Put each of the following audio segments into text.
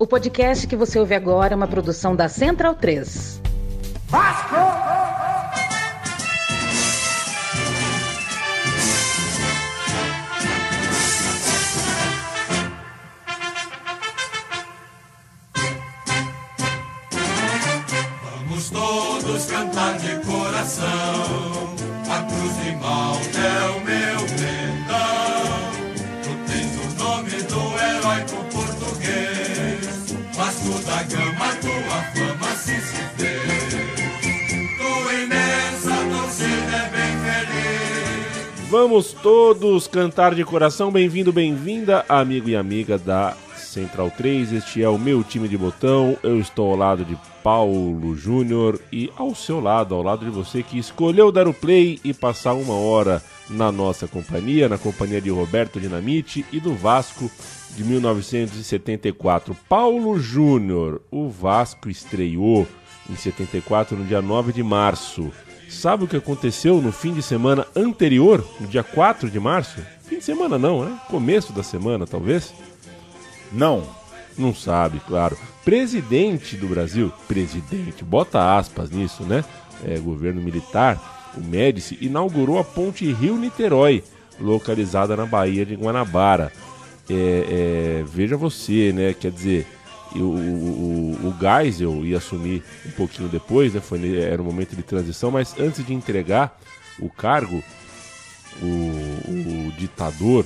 O podcast que você ouve agora é uma produção da Central 3. Vasco! Vamos todos cantar de coração. A cruz de Malta é o meu pendão. Vamos todos cantar de coração. Bem-vindo, bem-vinda, amigo e amiga da Central 3. Este é o meu time de botão. Eu estou ao lado de Paulo Júnior e ao seu lado, ao lado de você que escolheu dar o play e passar uma hora na nossa companhia, na companhia de Roberto Dinamite e do Vasco de 1974. Paulo Júnior, o Vasco estreou em 74 no dia 9 de março. Sabe o que aconteceu no fim de semana anterior, no dia 4 de março? Fim de semana não, né? Começo da semana, talvez? Não. Não sabe, claro. Presidente do Brasil, presidente, bota aspas nisso, né? É, governo militar, o Médici, inaugurou a ponte Rio-Niterói, localizada na Baía de Guanabara. É, é, veja você, né? Quer dizer, o, o, o, Geisel ia assumir um pouquinho depois, né? Foi, era um momento de transição, mas antes de entregar o cargo, o, o ditador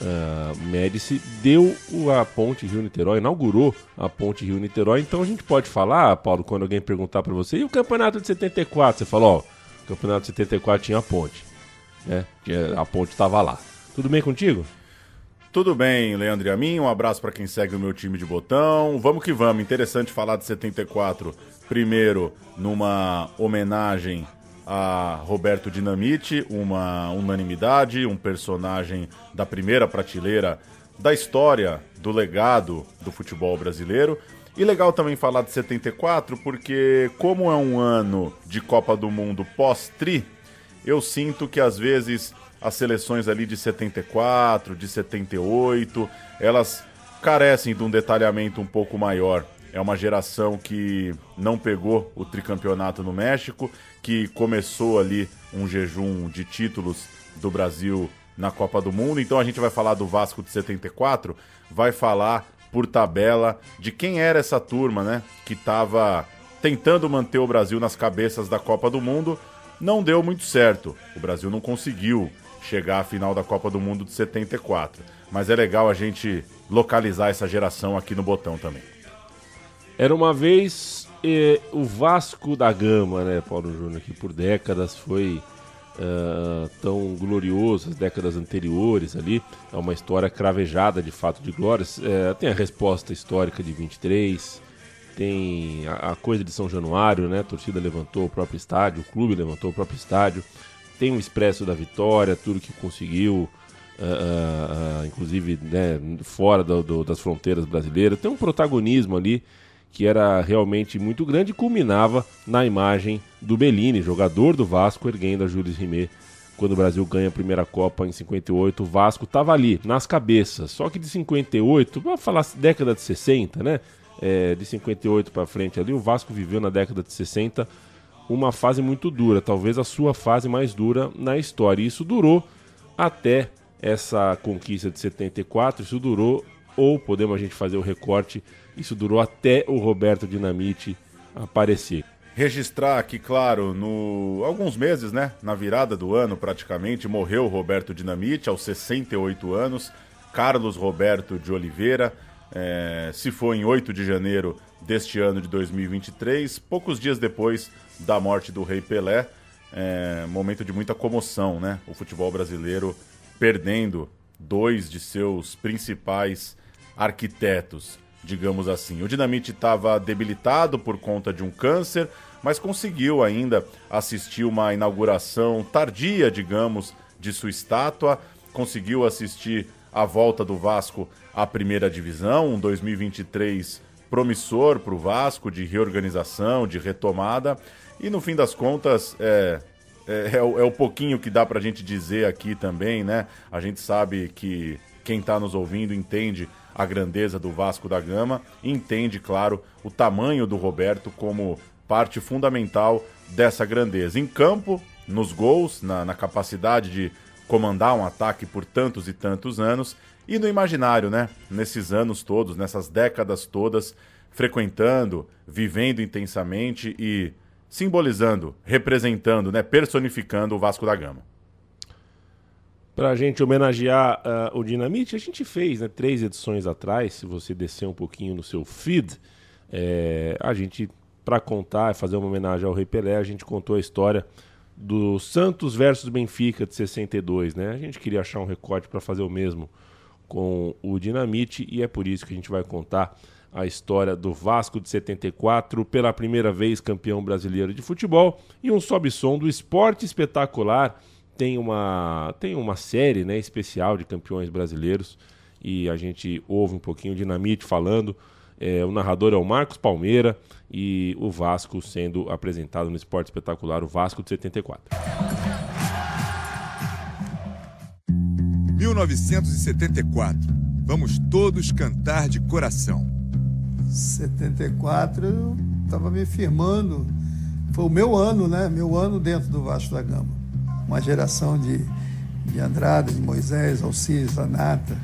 uh, Médici deu a ponte Rio-Niterói, inaugurou a ponte Rio-Niterói. Então a gente pode falar, Paulo, quando alguém perguntar para você, e o campeonato de 74? Você fala, ó, o campeonato de 74 tinha a ponte, né? A ponte estava lá. Tudo bem contigo? Tudo bem, Leandro e a mim. Um abraço para quem segue o meu time de botão. Vamos que vamos. Interessante falar de 74. Primeiro, numa homenagem a Roberto Dinamite, uma unanimidade, um personagem da primeira prateleira da história, do legado do futebol brasileiro. E legal também falar de 74, porque como é um ano de Copa do Mundo pós-tri, eu sinto que às vezes as seleções ali de 74, de 78, elas carecem de um detalhamento um pouco maior. É uma geração que não pegou o tricampeonato no México, que começou ali um jejum de títulos do Brasil na Copa do Mundo. Então a gente vai falar do Vasco de 74, vai falar por tabela de quem era essa turma, né? Que estava tentando manter o Brasil nas cabeças da Copa do Mundo. Não deu muito certo. O Brasil não conseguiu chegar à final da Copa do Mundo de 74. Mas é legal a gente localizar essa geração aqui no botão também. Era uma vez eh, o Vasco da Gama, né, Paulo Júnior, que por décadas foi uh, tão glorioso, as décadas anteriores ali. É uma história cravejada de fato de glórias. É, tem a resposta histórica de 23, tem a, a, coisa de São Januário, né? A torcida levantou o próprio estádio, o clube levantou o próprio estádio. Tem o Expresso da Vitória, tudo que conseguiu. Uh, uh, inclusive né, fora do, do, das fronteiras brasileiras, tem um protagonismo ali que era realmente muito grande e culminava na imagem do Bellini, jogador do Vasco, erguendo a Jules Rimet quando o Brasil ganha a primeira Copa em 58. O Vasco estava ali, nas cabeças. Só que de 58, vamos falar década de 60, né? É, de 58 para frente ali, o Vasco viveu na década de 60 uma fase muito dura, talvez a sua fase mais dura na história. E isso durou até essa conquista de 74, isso durou, ou podemos a gente fazer o recorte isso durou até o Roberto Dinamite aparecer. Registrar aqui, claro, no alguns meses, né, na virada do ano praticamente, morreu o Roberto Dinamite aos 68 anos. Carlos Roberto de Oliveira é, se foi em 8 de janeiro deste ano de 2023, poucos dias depois da morte do Rei Pelé. É, momento de muita comoção, né? O futebol brasileiro perdendo dois de seus principais arquitetos digamos assim. O Dinamite estava debilitado por conta de um câncer, mas conseguiu ainda assistir uma inauguração tardia, digamos, de sua estátua, conseguiu assistir a volta do Vasco à primeira divisão, um 2023 promissor para o Vasco, de reorganização, de retomada, e no fim das contas, é, é, é, o, é o pouquinho que dá para a gente dizer aqui também, né? A gente sabe que quem está nos ouvindo entende a grandeza do Vasco da Gama entende, claro, o tamanho do Roberto como parte fundamental dessa grandeza. Em campo, nos gols, na, na capacidade de comandar um ataque por tantos e tantos anos e no imaginário, né? Nesses anos todos, nessas décadas todas, frequentando, vivendo intensamente e simbolizando, representando, né? personificando o Vasco da Gama. Para a gente homenagear uh, o Dinamite, a gente fez né, três edições atrás. Se você descer um pouquinho no seu feed, é, a gente, para contar, fazer uma homenagem ao Rei Pelé, a gente contou a história do Santos versus Benfica de 62, né? A gente queria achar um recorte para fazer o mesmo com o Dinamite e é por isso que a gente vai contar a história do Vasco de 74, pela primeira vez campeão brasileiro de futebol e um sobe-som do esporte espetacular. Tem uma, tem uma série né, especial de campeões brasileiros e a gente ouve um pouquinho o Dinamite falando. É, o narrador é o Marcos Palmeira e o Vasco sendo apresentado no esporte espetacular, o Vasco de 74. 1974. Vamos todos cantar de coração. 74 eu estava me firmando. Foi o meu ano, né? Meu ano dentro do Vasco da Gama. Uma geração de, de Andrade, de Moisés, Alcides, Zanata,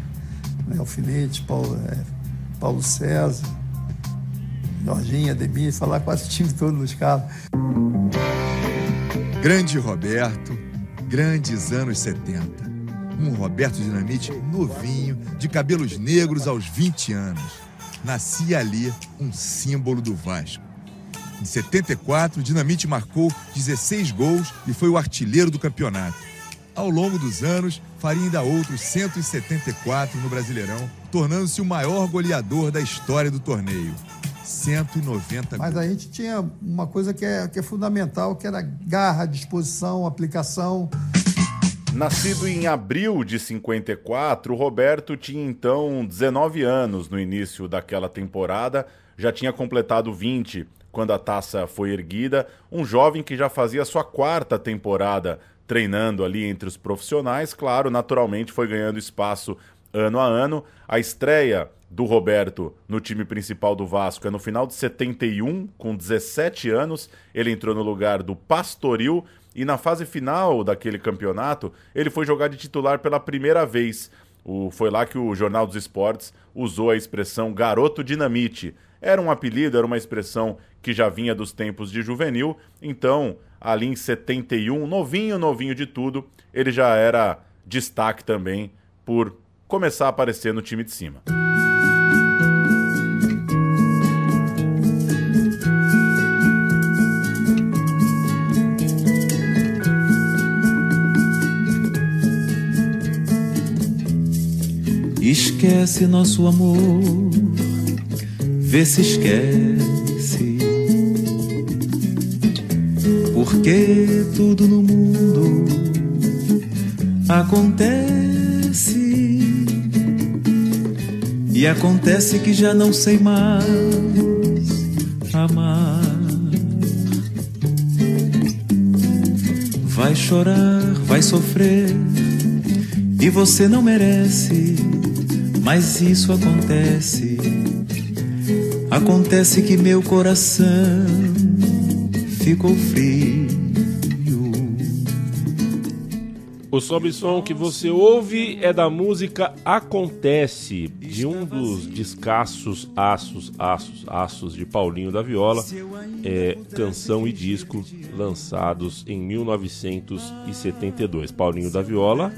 né? Alfinete, Paulo, é, Paulo César, Jorginho, Ademir, falar quase o time todo nos carros. Grande Roberto, grandes anos 70 um Roberto Dinamite novinho, de cabelos negros aos 20 anos. Nascia ali um símbolo do Vasco. Em 74, Dinamite marcou 16 gols e foi o artilheiro do campeonato. Ao longo dos anos, faria ainda outros 174 no Brasileirão, tornando-se o maior goleador da história do torneio. 190 Mas a gente tinha uma coisa que é, que é fundamental, que era garra, disposição, aplicação. Nascido em abril de 54, Roberto tinha então 19 anos no início daquela temporada, já tinha completado 20 quando a taça foi erguida, um jovem que já fazia sua quarta temporada treinando ali entre os profissionais, claro, naturalmente foi ganhando espaço ano a ano. A estreia do Roberto no time principal do Vasco é no final de 71, com 17 anos. Ele entrou no lugar do Pastoril e na fase final daquele campeonato, ele foi jogar de titular pela primeira vez. O, foi lá que o Jornal dos Esportes usou a expressão garoto dinamite. Era um apelido, era uma expressão que já vinha dos tempos de juvenil. Então, ali em 71, novinho, novinho de tudo, ele já era destaque também por começar a aparecer no time de cima. Esquece nosso amor, vê se esquece. Porque tudo no mundo acontece. E acontece que já não sei mais amar. Vai chorar, vai sofrer, e você não merece mas isso acontece. Acontece que meu coração ficou frio. O sobe som que você ouve é da música Acontece, de um dos descassos aços, aços, aços de Paulinho da Viola, é, canção e disco lançados em 1972. Paulinho da Viola,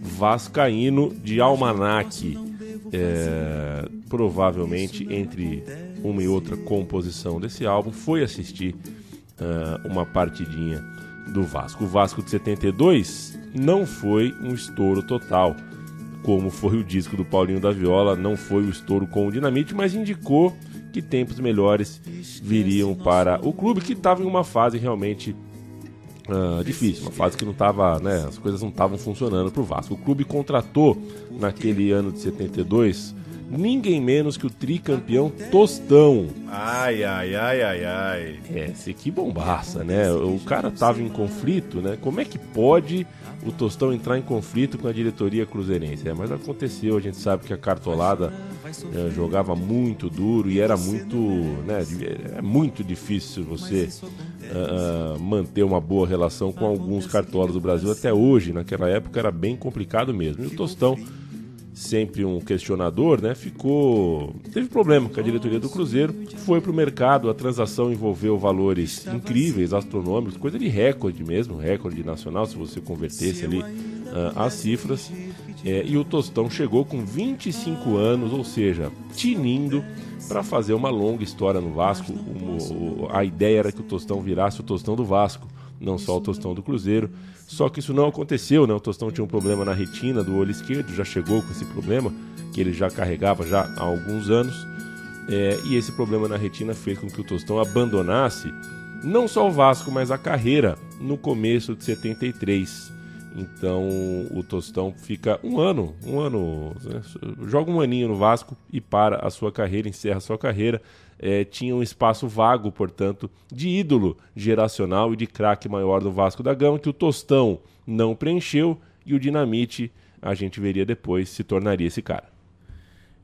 Vascaíno de Almanac é, provavelmente entre uma e outra composição desse álbum, foi assistir uh, uma partidinha do Vasco. O Vasco de 72 não foi um estouro total, como foi o disco do Paulinho da Viola, não foi o estouro com o Dinamite, mas indicou que tempos melhores viriam para o clube que estava em uma fase realmente uh, difícil, uma fase que não estava, né, as coisas não estavam funcionando para o Vasco. O clube contratou naquele ano de 72 ninguém menos que o tricampeão Tostão. Ai, ai, ai, ai, ai. É, que bombaça, né? O cara tava em conflito, né? Como é que pode o Tostão entrar em conflito com a diretoria cruzeirense? É, mas aconteceu, a gente sabe que a cartolada eh, jogava muito duro e era muito, né, é muito difícil você uh, uh, manter uma boa relação com alguns cartolas do Brasil até hoje. Naquela época era bem complicado mesmo. E o Tostão sempre um questionador, né? Ficou. Teve problema com a diretoria do Cruzeiro, foi para o mercado, a transação envolveu valores incríveis, astronômicos, coisa de recorde mesmo, recorde nacional, se você convertesse ali uh, as cifras. É, e o Tostão chegou com 25 anos, ou seja, tinindo para fazer uma longa história no Vasco. O, o, a ideia era que o Tostão virasse o Tostão do Vasco, não só o Tostão do Cruzeiro. Só que isso não aconteceu, né? O Tostão tinha um problema na retina do olho esquerdo, já chegou com esse problema, que ele já carregava já há alguns anos. É, e esse problema na retina fez com que o Tostão abandonasse não só o Vasco, mas a carreira no começo de 73. Então o Tostão fica um ano, um ano, né? joga um aninho no Vasco e para a sua carreira, encerra a sua carreira é, tinha um espaço vago, portanto, de ídolo geracional e de craque maior do Vasco da Gama, que o Tostão não preencheu e o Dinamite, a gente veria depois, se tornaria esse cara.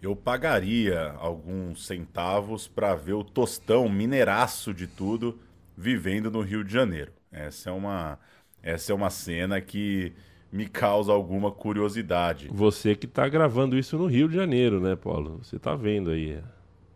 Eu pagaria alguns centavos para ver o Tostão, mineiraço de tudo, vivendo no Rio de Janeiro. Essa é uma, essa é uma cena que me causa alguma curiosidade. Você que está gravando isso no Rio de Janeiro, né, Paulo? Você está vendo aí.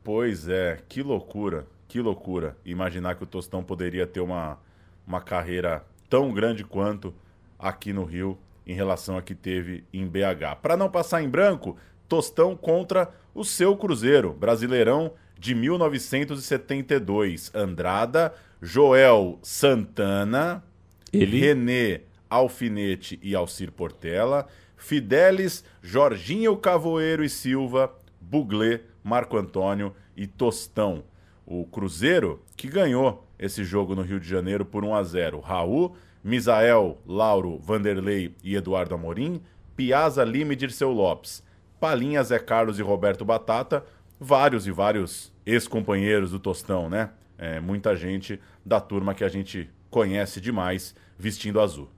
Pois é, que loucura, que loucura. Imaginar que o Tostão poderia ter uma, uma carreira tão grande quanto aqui no Rio em relação a que teve em BH. Para não passar em branco, Tostão contra o seu Cruzeiro, Brasileirão de 1972. Andrada, Joel Santana, Ele... René Alfinete e Alcir Portela, Fidelis, Jorginho Cavoeiro e Silva, Buglé, Marco Antônio e Tostão. O Cruzeiro que ganhou esse jogo no Rio de Janeiro por 1 a 0. Raul, Misael, Lauro, Vanderlei e Eduardo Amorim, Piazza, Lima e Dirceu Lopes, Palinha, Zé Carlos e Roberto Batata, vários e vários ex-companheiros do Tostão, né? É, muita gente da turma que a gente conhece demais vestindo azul.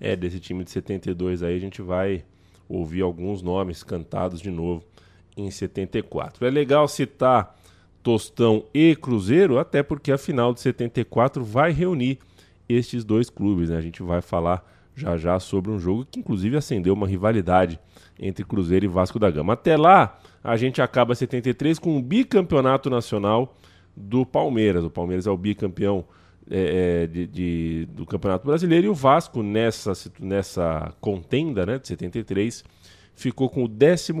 É, desse time de 72 aí a gente vai ouvir alguns nomes cantados de novo em 74. É legal citar Tostão e Cruzeiro, até porque a final de 74 vai reunir estes dois clubes. Né? A gente vai falar já já sobre um jogo que inclusive acendeu uma rivalidade entre Cruzeiro e Vasco da Gama. Até lá, a gente acaba 73 com um bicampeonato nacional do Palmeiras. O Palmeiras é o bicampeão é, é de, de, do Campeonato Brasileiro e o Vasco nessa, nessa contenda né, de 73 ficou com o 14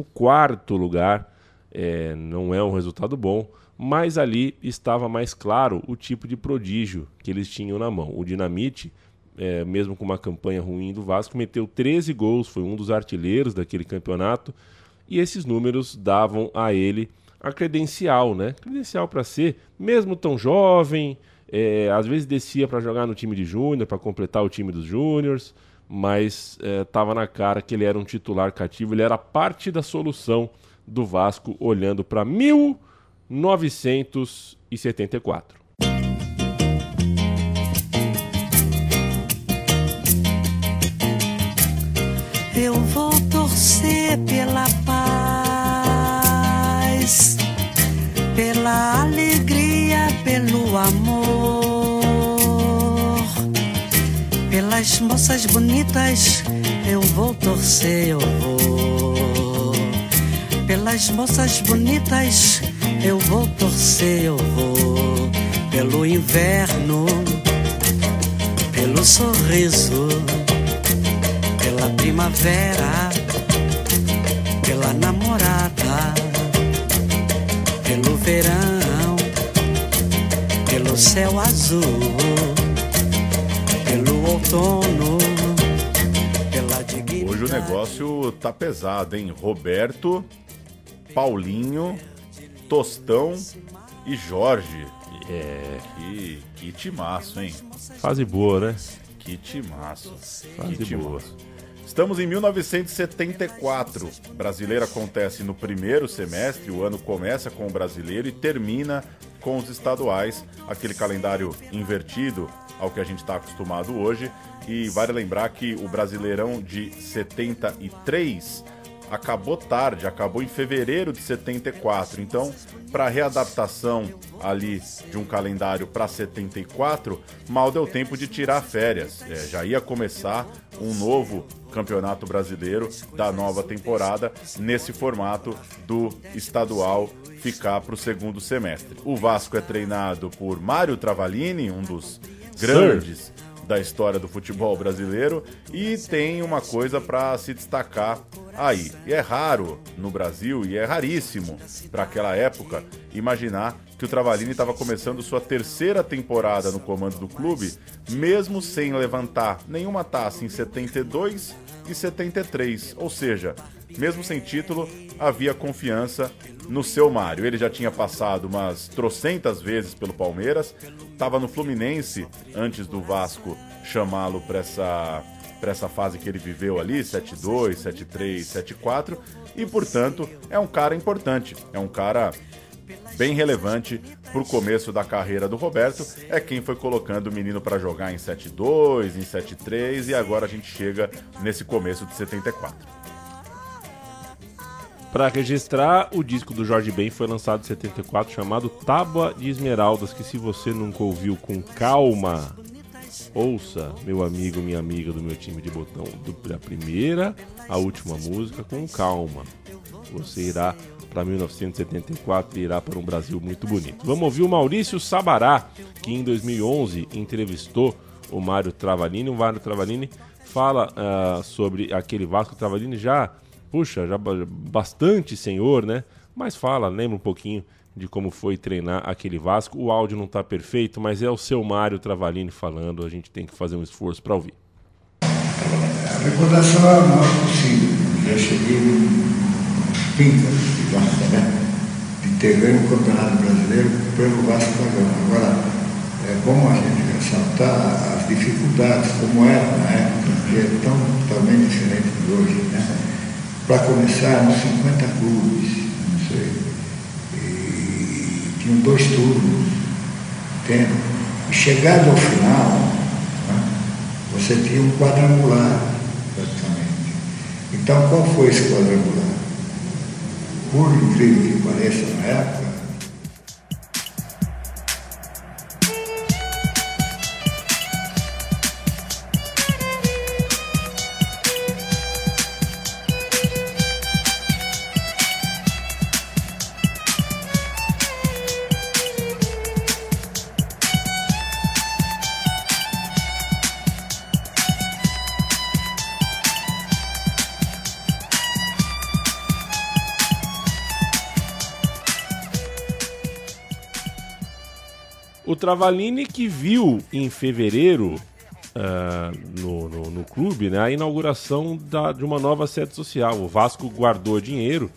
lugar. É, não é um resultado bom, mas ali estava mais claro o tipo de prodígio que eles tinham na mão. O Dinamite, é, mesmo com uma campanha ruim do Vasco, meteu 13 gols, foi um dos artilheiros daquele campeonato, e esses números davam a ele a credencial, né? Credencial para ser, mesmo tão jovem, é, às vezes descia para jogar no time de júnior, para completar o time dos júniores mas estava é, na cara que ele era um titular cativo, ele era parte da solução do Vasco olhando para 1974. Eu vou torcer pela pelas moças bonitas eu vou torcer, eu vou. Pelas moças bonitas eu vou torcer, eu vou. Pelo inverno, pelo sorriso, pela primavera, pela namorada, pelo verão, pelo céu azul outono. Hoje o negócio tá pesado, hein? Roberto, Paulinho, Tostão e Jorge. É. Que, que timaço, hein? Fase boa, né? Que timaço. Fase que boa. Estamos em 1974. Brasileiro acontece no primeiro semestre, o ano começa com o brasileiro e termina com os estaduais, aquele calendário invertido ao que a gente está acostumado hoje. E vale lembrar que o Brasileirão de 73 acabou tarde, acabou em fevereiro de 74. Então, para readaptação ali de um calendário para 74, mal deu tempo de tirar férias. É, já ia começar um novo Campeonato Brasileiro da nova temporada nesse formato do estadual ficar para o segundo semestre. O Vasco é treinado por Mário Travalini, um dos grandes Sir. da história do futebol brasileiro, e tem uma coisa para se destacar aí. E é raro no Brasil, e é raríssimo para aquela época, imaginar que o Travalini estava começando sua terceira temporada no comando do clube, mesmo sem levantar nenhuma taça em 72 e 73. Ou seja, mesmo sem título, havia confiança no seu Mário. Ele já tinha passado umas trocentas vezes pelo Palmeiras, estava no Fluminense antes do Vasco chamá-lo para essa para essa fase que ele viveu ali, 7-2, 7-3, 7-4, e portanto é um cara importante, é um cara bem relevante para o começo da carreira do Roberto. É quem foi colocando o menino para jogar em 7-2, em 7-3 e agora a gente chega nesse começo de 74. Para registrar, o disco do Jorge Ben foi lançado em 74, chamado Tábua de Esmeraldas, que se você nunca ouviu com calma, ouça, meu amigo, minha amiga do meu time de botão, da primeira à última música com calma. Você irá para 1974 e irá para um Brasil muito bonito. Vamos ouvir o Maurício Sabará, que em 2011 entrevistou o Mário Travalini. O Mário Travalini fala uh, sobre aquele Vasco Travalini já, puxa, já bastante senhor, né? Mas fala, lembra um pouquinho de como foi treinar aquele Vasco. O áudio não está perfeito, mas é o seu Mário Travalini falando. A gente tem que fazer um esforço para ouvir. A recordação é a maior possível. Já cheguei pinta de Vasco, né? De ter ganho o Campeonato Brasileiro pelo Vasco da. Agora, é bom a gente ressaltar as dificuldades, como era na época, que é tão totalmente diferente de hoje, né? Para começar, eram 50 clubes, não sei, e tinham dois turnos, entende? E chegado ao final, né? você tinha um quadrangular, praticamente. Então, qual foi esse quadrangular? por incrível que pareça na época, O Travalini que viu em fevereiro uh, no, no, no, clube né, a inauguração da, de uma nova sede social. O Vasco guardou dinheiro,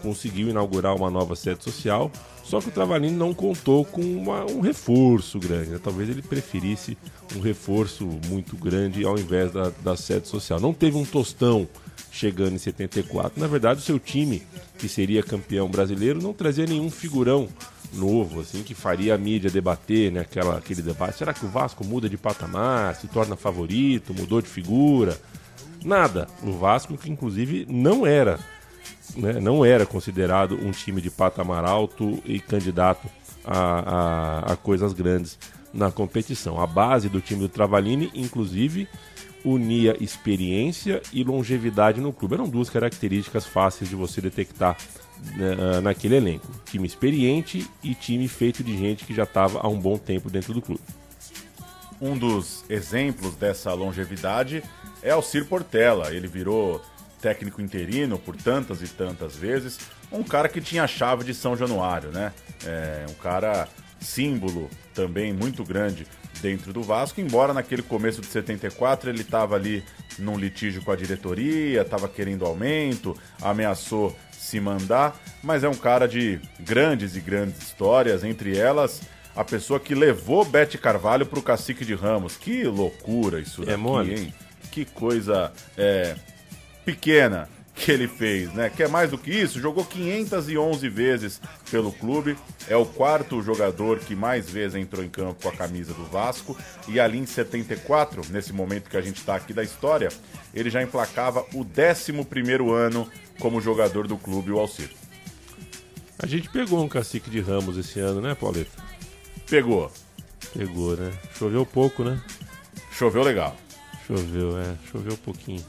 conseguiu inaugurar uma nova sede social, só que o Travalini não contou com uma, um reforço grande. Né? Talvez ele preferisse um reforço muito grande ao invés da, da sede social. Não teve um tostão chegando em 74. Na verdade, o seu time, que seria campeão brasileiro, não trazia nenhum figurão novo, assim, que faria a mídia debater, né? Aquela, aquele debate. Será que o Vasco muda de patamar, se torna favorito, mudou de figura? Nada. O Vasco, que inclusive não era, né, não era considerado um time de patamar alto e candidato a, a, a coisas grandes na competição. A base do time do Travalini, inclusive, unia experiência e longevidade no clube. Eram duas características fáceis de você detectar né, ah, naquele elenco. Time experiente e time feito de gente que já estava há um bom tempo dentro do clube. Um dos exemplos dessa longevidade é Alcir Portela. Ele virou técnico interino por tantas e tantas vezes. Um cara que tinha a chave de São Januário, né? É um cara símbolo também muito grande dentro do Vasco, embora naquele começo de 74 ele estava ali num litígio com a diretoria, estava querendo aumento, ameaçou se mandar, mas é um cara de grandes e grandes histórias, entre elas a pessoa que levou Bete Carvalho para o Cacique de Ramos. Que loucura isso é daqui, hein? Que coisa é, pequena que ele fez, né? Que é mais do que isso, jogou 511 vezes pelo clube, é o quarto jogador que mais vezes entrou em campo com a camisa do Vasco, e ali em 74, nesse momento que a gente está aqui da história, ele já emplacava o 11 ano como jogador do clube, o Alcir. A gente pegou um cacique de Ramos esse ano, né, Pauleta? Pegou. Pegou, né? Choveu pouco, né? Choveu legal. Choveu, é. Choveu um pouquinho.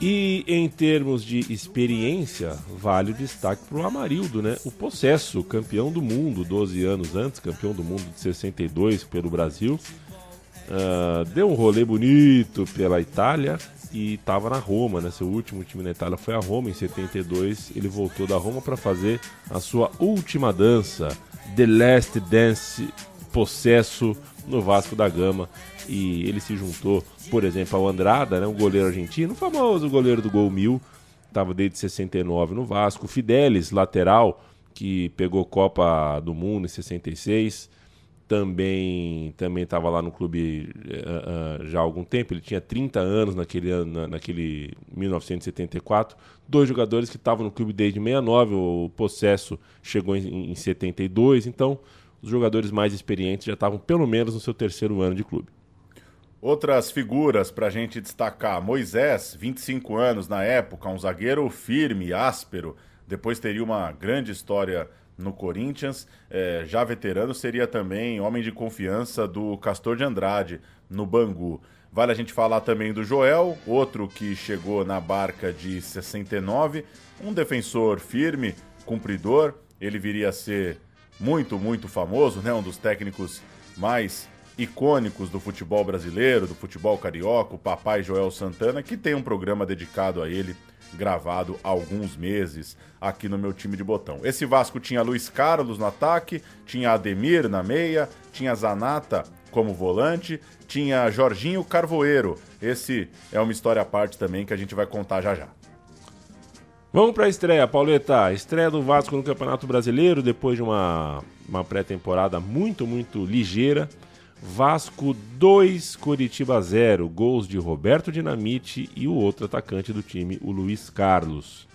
E em termos de experiência, vale o destaque para o Amarildo, né? O Possesso, campeão do mundo 12 anos antes, campeão do mundo de 62 pelo Brasil. Uh, deu um rolê bonito pela Itália e estava na Roma, né? Seu último time na Itália foi a Roma em 72. Ele voltou da Roma para fazer a sua última dança, The Last Dance Possesso no Vasco da Gama. E ele se juntou, por exemplo, ao Andrada, né? um goleiro argentino, famoso goleiro do gol mil, estava desde 69 no Vasco. Fidelis, lateral, que pegou Copa do Mundo em 66 também também estava lá no clube uh, uh, já há algum tempo. Ele tinha 30 anos naquele ano, naquele 1974. Dois jogadores que estavam no clube desde 69. O Possesso chegou em, em 72. Então, os jogadores mais experientes já estavam pelo menos no seu terceiro ano de clube. Outras figuras para a gente destacar: Moisés, 25 anos na época, um zagueiro firme, áspero. Depois teria uma grande história no Corinthians. É, já veterano, seria também homem de confiança do Castor de Andrade no Bangu. Vale a gente falar também do Joel, outro que chegou na barca de 69, um defensor firme, cumpridor. Ele viria a ser muito, muito famoso, né? Um dos técnicos mais icônicos do futebol brasileiro, do futebol carioca, o papai Joel Santana, que tem um programa dedicado a ele gravado há alguns meses aqui no meu time de botão. Esse Vasco tinha Luiz Carlos no ataque, tinha Ademir na meia, tinha Zanata como volante, tinha Jorginho Carvoeiro. Esse é uma história à parte também que a gente vai contar já já. Vamos para a estreia, Pauleta. Estreia do Vasco no Campeonato Brasileiro depois de uma, uma pré-temporada muito, muito ligeira. Vasco 2, Curitiba 0. Gols de Roberto Dinamite e o outro atacante do time, o Luiz Carlos.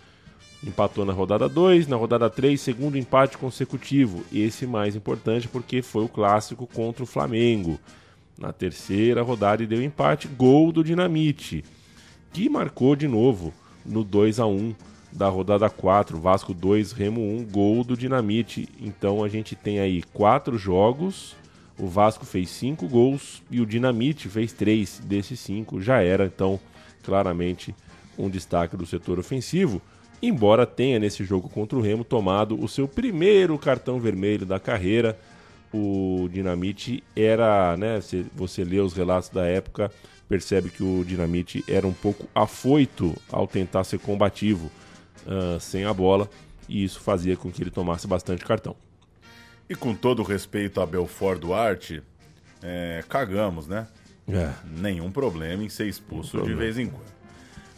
Empatou na rodada 2, na rodada 3, segundo empate consecutivo. Esse mais importante porque foi o clássico contra o Flamengo. Na terceira rodada deu empate, gol do Dinamite, que marcou de novo no 2 a 1 da rodada 4, Vasco 2, Remo 1, gol do Dinamite. Então a gente tem aí quatro jogos o Vasco fez cinco gols e o Dinamite fez três desses cinco. Já era, então, claramente um destaque do setor ofensivo. Embora tenha nesse jogo contra o Remo tomado o seu primeiro cartão vermelho da carreira, o Dinamite era, né? Se você lê os relatos da época, percebe que o Dinamite era um pouco afoito ao tentar ser combativo uh, sem a bola, e isso fazia com que ele tomasse bastante cartão. E com todo respeito a Belfort Duarte, é, cagamos, né? É. Nenhum problema em ser expulso de vez em quando.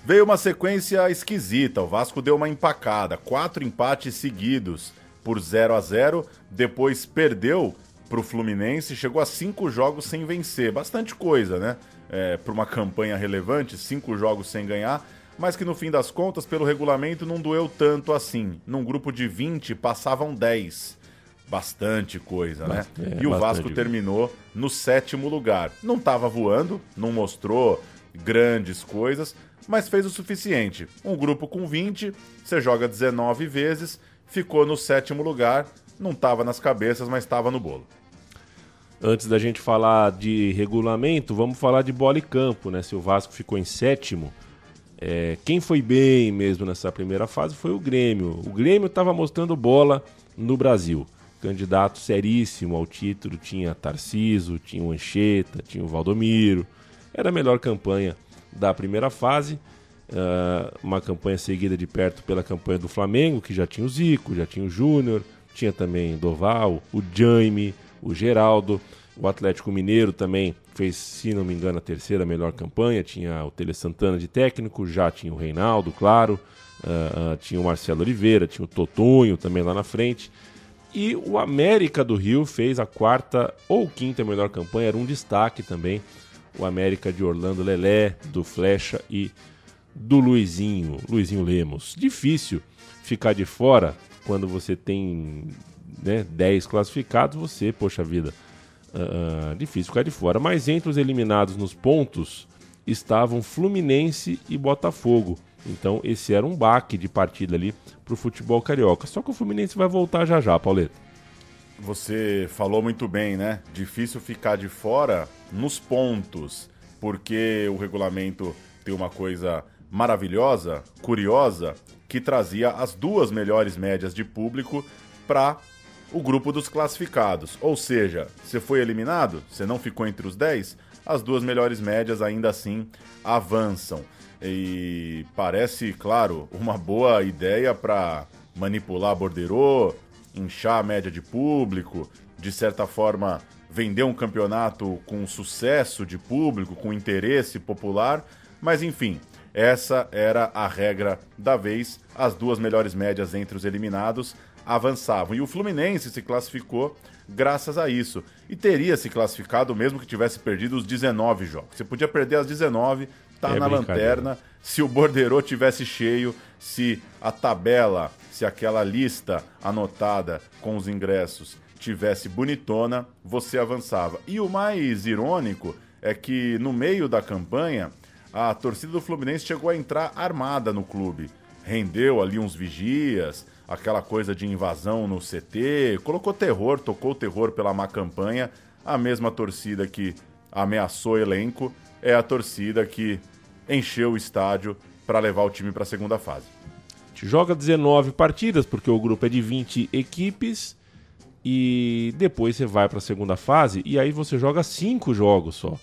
Veio uma sequência esquisita. O Vasco deu uma empacada, quatro empates seguidos por 0 a 0 Depois perdeu para o Fluminense, chegou a cinco jogos sem vencer. Bastante coisa, né? É, para uma campanha relevante, cinco jogos sem ganhar. Mas que no fim das contas, pelo regulamento, não doeu tanto assim. Num grupo de 20, passavam 10 bastante coisa, né? É, e o Vasco terminou no sétimo lugar. Não estava voando, não mostrou grandes coisas, mas fez o suficiente. Um grupo com 20, você joga 19 vezes, ficou no sétimo lugar, não estava nas cabeças, mas estava no bolo. Antes da gente falar de regulamento, vamos falar de bola e campo, né? Se o Vasco ficou em sétimo, é, quem foi bem mesmo nessa primeira fase foi o Grêmio. O Grêmio estava mostrando bola no Brasil candidato seríssimo ao título. Tinha Tarciso, tinha o Ancheta, tinha o Valdomiro. Era a melhor campanha da primeira fase. Uh, uma campanha seguida de perto pela campanha do Flamengo, que já tinha o Zico, já tinha o Júnior, tinha também Doval, o Jaime, o Geraldo. O Atlético Mineiro também fez, se não me engano, a terceira melhor campanha. Tinha o Tele Santana de técnico, já tinha o Reinaldo, claro. Uh, uh, tinha o Marcelo Oliveira, tinha o Totonho também lá na frente. E o América do Rio fez a quarta ou quinta melhor campanha, era um destaque também. O América de Orlando Lelé, do Flecha e do Luizinho, Luizinho Lemos. Difícil ficar de fora quando você tem né, 10 classificados, você, poxa vida, uh, difícil ficar de fora. Mas entre os eliminados nos pontos estavam Fluminense e Botafogo. Então esse era um baque de partida ali pro futebol carioca. Só que o Fluminense vai voltar já já, Pauleta. Você falou muito bem, né? Difícil ficar de fora nos pontos, porque o regulamento tem uma coisa maravilhosa, curiosa, que trazia as duas melhores médias de público para o grupo dos classificados. Ou seja, você foi eliminado, você não ficou entre os 10, as duas melhores médias ainda assim avançam. E parece, claro, uma boa ideia para manipular Borderô, inchar a média de público, de certa forma vender um campeonato com sucesso de público, com interesse popular, mas enfim, essa era a regra da vez. As duas melhores médias entre os eliminados avançavam. E o Fluminense se classificou graças a isso. E teria se classificado mesmo que tivesse perdido os 19 jogos. Você podia perder as 19, tá É na lanterna. Se o borderô tivesse cheio, se a tabela, se aquela lista anotada com os ingressos tivesse bonitona, você avançava. E o mais irônico é que no meio da campanha, a torcida do Fluminense chegou a entrar armada no clube. Rendeu ali uns vigias, aquela coisa de invasão no CT, colocou terror, tocou terror pela má campanha. A mesma torcida que ameaçou o elenco é a torcida que encheu o estádio para levar o time para a segunda fase. A gente joga 19 partidas, porque o grupo é de 20 equipes. E depois você vai para a segunda fase e aí você joga cinco jogos só.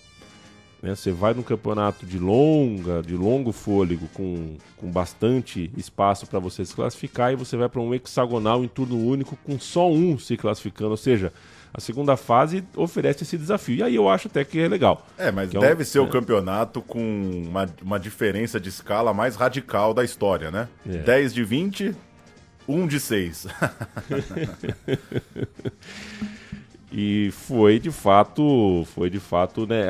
Né? Você vai num campeonato de longa, de longo fôlego, com, com bastante espaço para você se classificar, e você vai para um hexagonal em turno único com só um se classificando. Ou seja, a segunda fase oferece esse desafio. E aí eu acho até que é legal. É, mas Que é um- deve ser o é. campeonato com uma, uma diferença de escala mais radical da história, né? É. 10 de 20, 1 de 6. E foi de fato, foi de fato, né,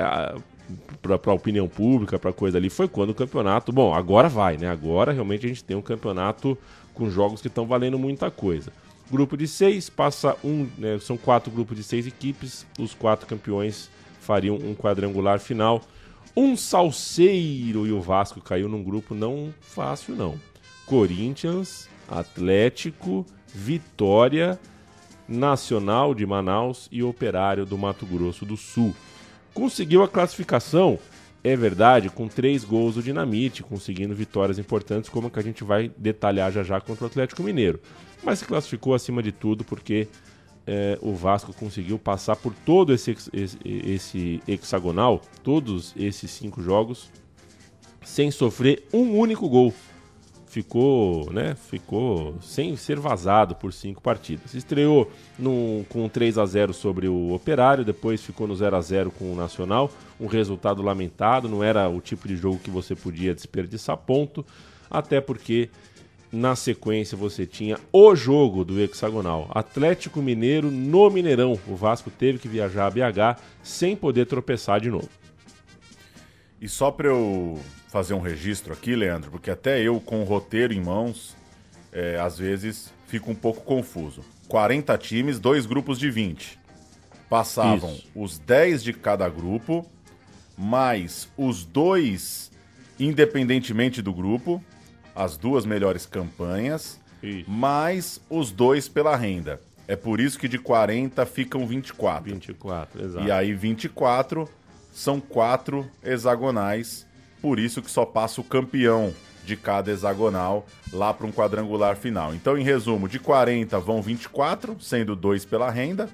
para a opinião pública, para coisa ali, foi quando o campeonato, bom, agora vai, né? Agora realmente a gente tem um campeonato com jogos que estão valendo muita coisa. Grupo de seis passa um, né, são quatro grupos de seis equipes, os quatro campeões fariam um quadrangular final. Um salseiro e o Vasco caiu num grupo não fácil não. Corinthians, Atlético, Vitória, Nacional de Manaus e Operário do Mato Grosso do Sul. Conseguiu a classificação, é verdade, com três gols do Dinamite, conseguindo vitórias importantes, como a que a gente vai detalhar já já contra o Atlético Mineiro. Mas se classificou acima de tudo porque é, o Vasco conseguiu passar por todo esse, esse, esse hexagonal, todos esses cinco jogos, sem sofrer um único gol ficou, né, ficou sem ser vazado por cinco partidas. Estreou num, com 3 a 0 sobre o Operário, depois ficou no 0 a 0 com o Nacional, um resultado lamentado, não era o tipo de jogo que você podia desperdiçar ponto, até porque na sequência você tinha o jogo do hexagonal, Atlético Mineiro no Mineirão. O Vasco teve que viajar a BH sem poder tropeçar de novo. E só para eu fazer um registro aqui, Leandro, porque até eu com o roteiro em mãos, é, às vezes fico um pouco confuso. 40 times, dois grupos de 20. Passavam Isso. os 10 de cada grupo, mais os dois independentemente do grupo, as duas melhores campanhas, Isso. mais os dois pela renda. É por isso que de 40 ficam 24. 24, exato. E aí 24 são quatro hexagonais, por isso que só passa o campeão de cada hexagonal lá para um quadrangular final. Então, em resumo, de 40 vão 24, sendo dois pela renda.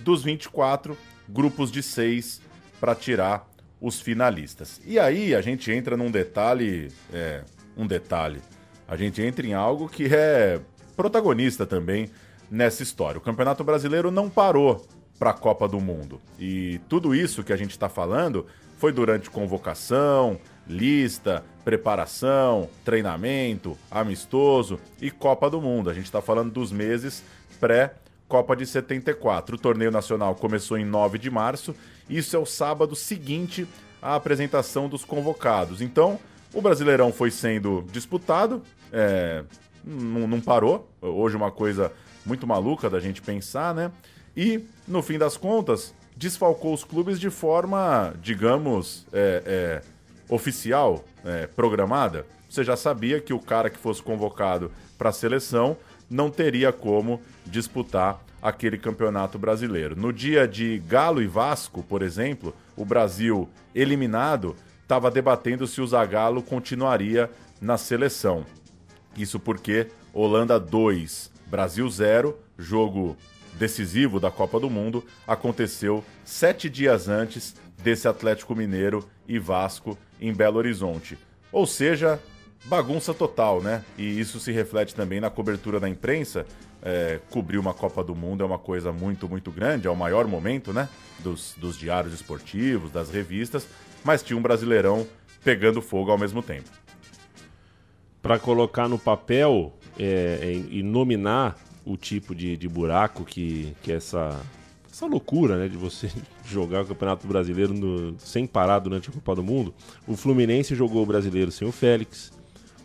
Dos 24, grupos de seis para tirar os finalistas. E aí a gente entra num detalhe, é, um detalhe. A gente entra em algo que é protagonista também nessa história. O Campeonato Brasileiro não parou para a Copa do Mundo. E tudo isso que a gente está falando foi durante convocação, lista, preparação, treinamento, amistoso e Copa do Mundo. A gente está falando dos meses pré-Copa de 74. O torneio nacional começou em 9 de março. Isso é o sábado seguinte à apresentação dos convocados. Então, o Brasileirão foi sendo disputado, é, não, não parou. Hoje uma coisa muito maluca da gente pensar, né? E, no fim das contas, desfalcou os clubes de forma, digamos, é, é, oficial, é, programada. você já sabia que o cara que fosse convocado para a seleção não teria como disputar aquele campeonato brasileiro. No dia de Galo e Vasco, por exemplo, o Brasil eliminado estava debatendo se o Zagallo continuaria na seleção. Isso porque Holanda 2, Brasil 0, jogo decisivo da Copa do Mundo, aconteceu sete dias antes desse Atlético Mineiro e Vasco em Belo Horizonte. Ou seja, bagunça total, né? E isso se reflete também na cobertura da imprensa. É, cobrir uma Copa do Mundo é uma coisa muito, muito grande, é o maior momento, né? Dos, dos diários esportivos, das revistas, mas tinha um brasileirão pegando fogo ao mesmo tempo. Para colocar no papel é, e nominar o tipo de, de buraco que, que é essa, essa loucura né, de você jogar o Campeonato Brasileiro no, sem parar durante a Copa do Mundo, o Fluminense jogou o brasileiro sem o Félix,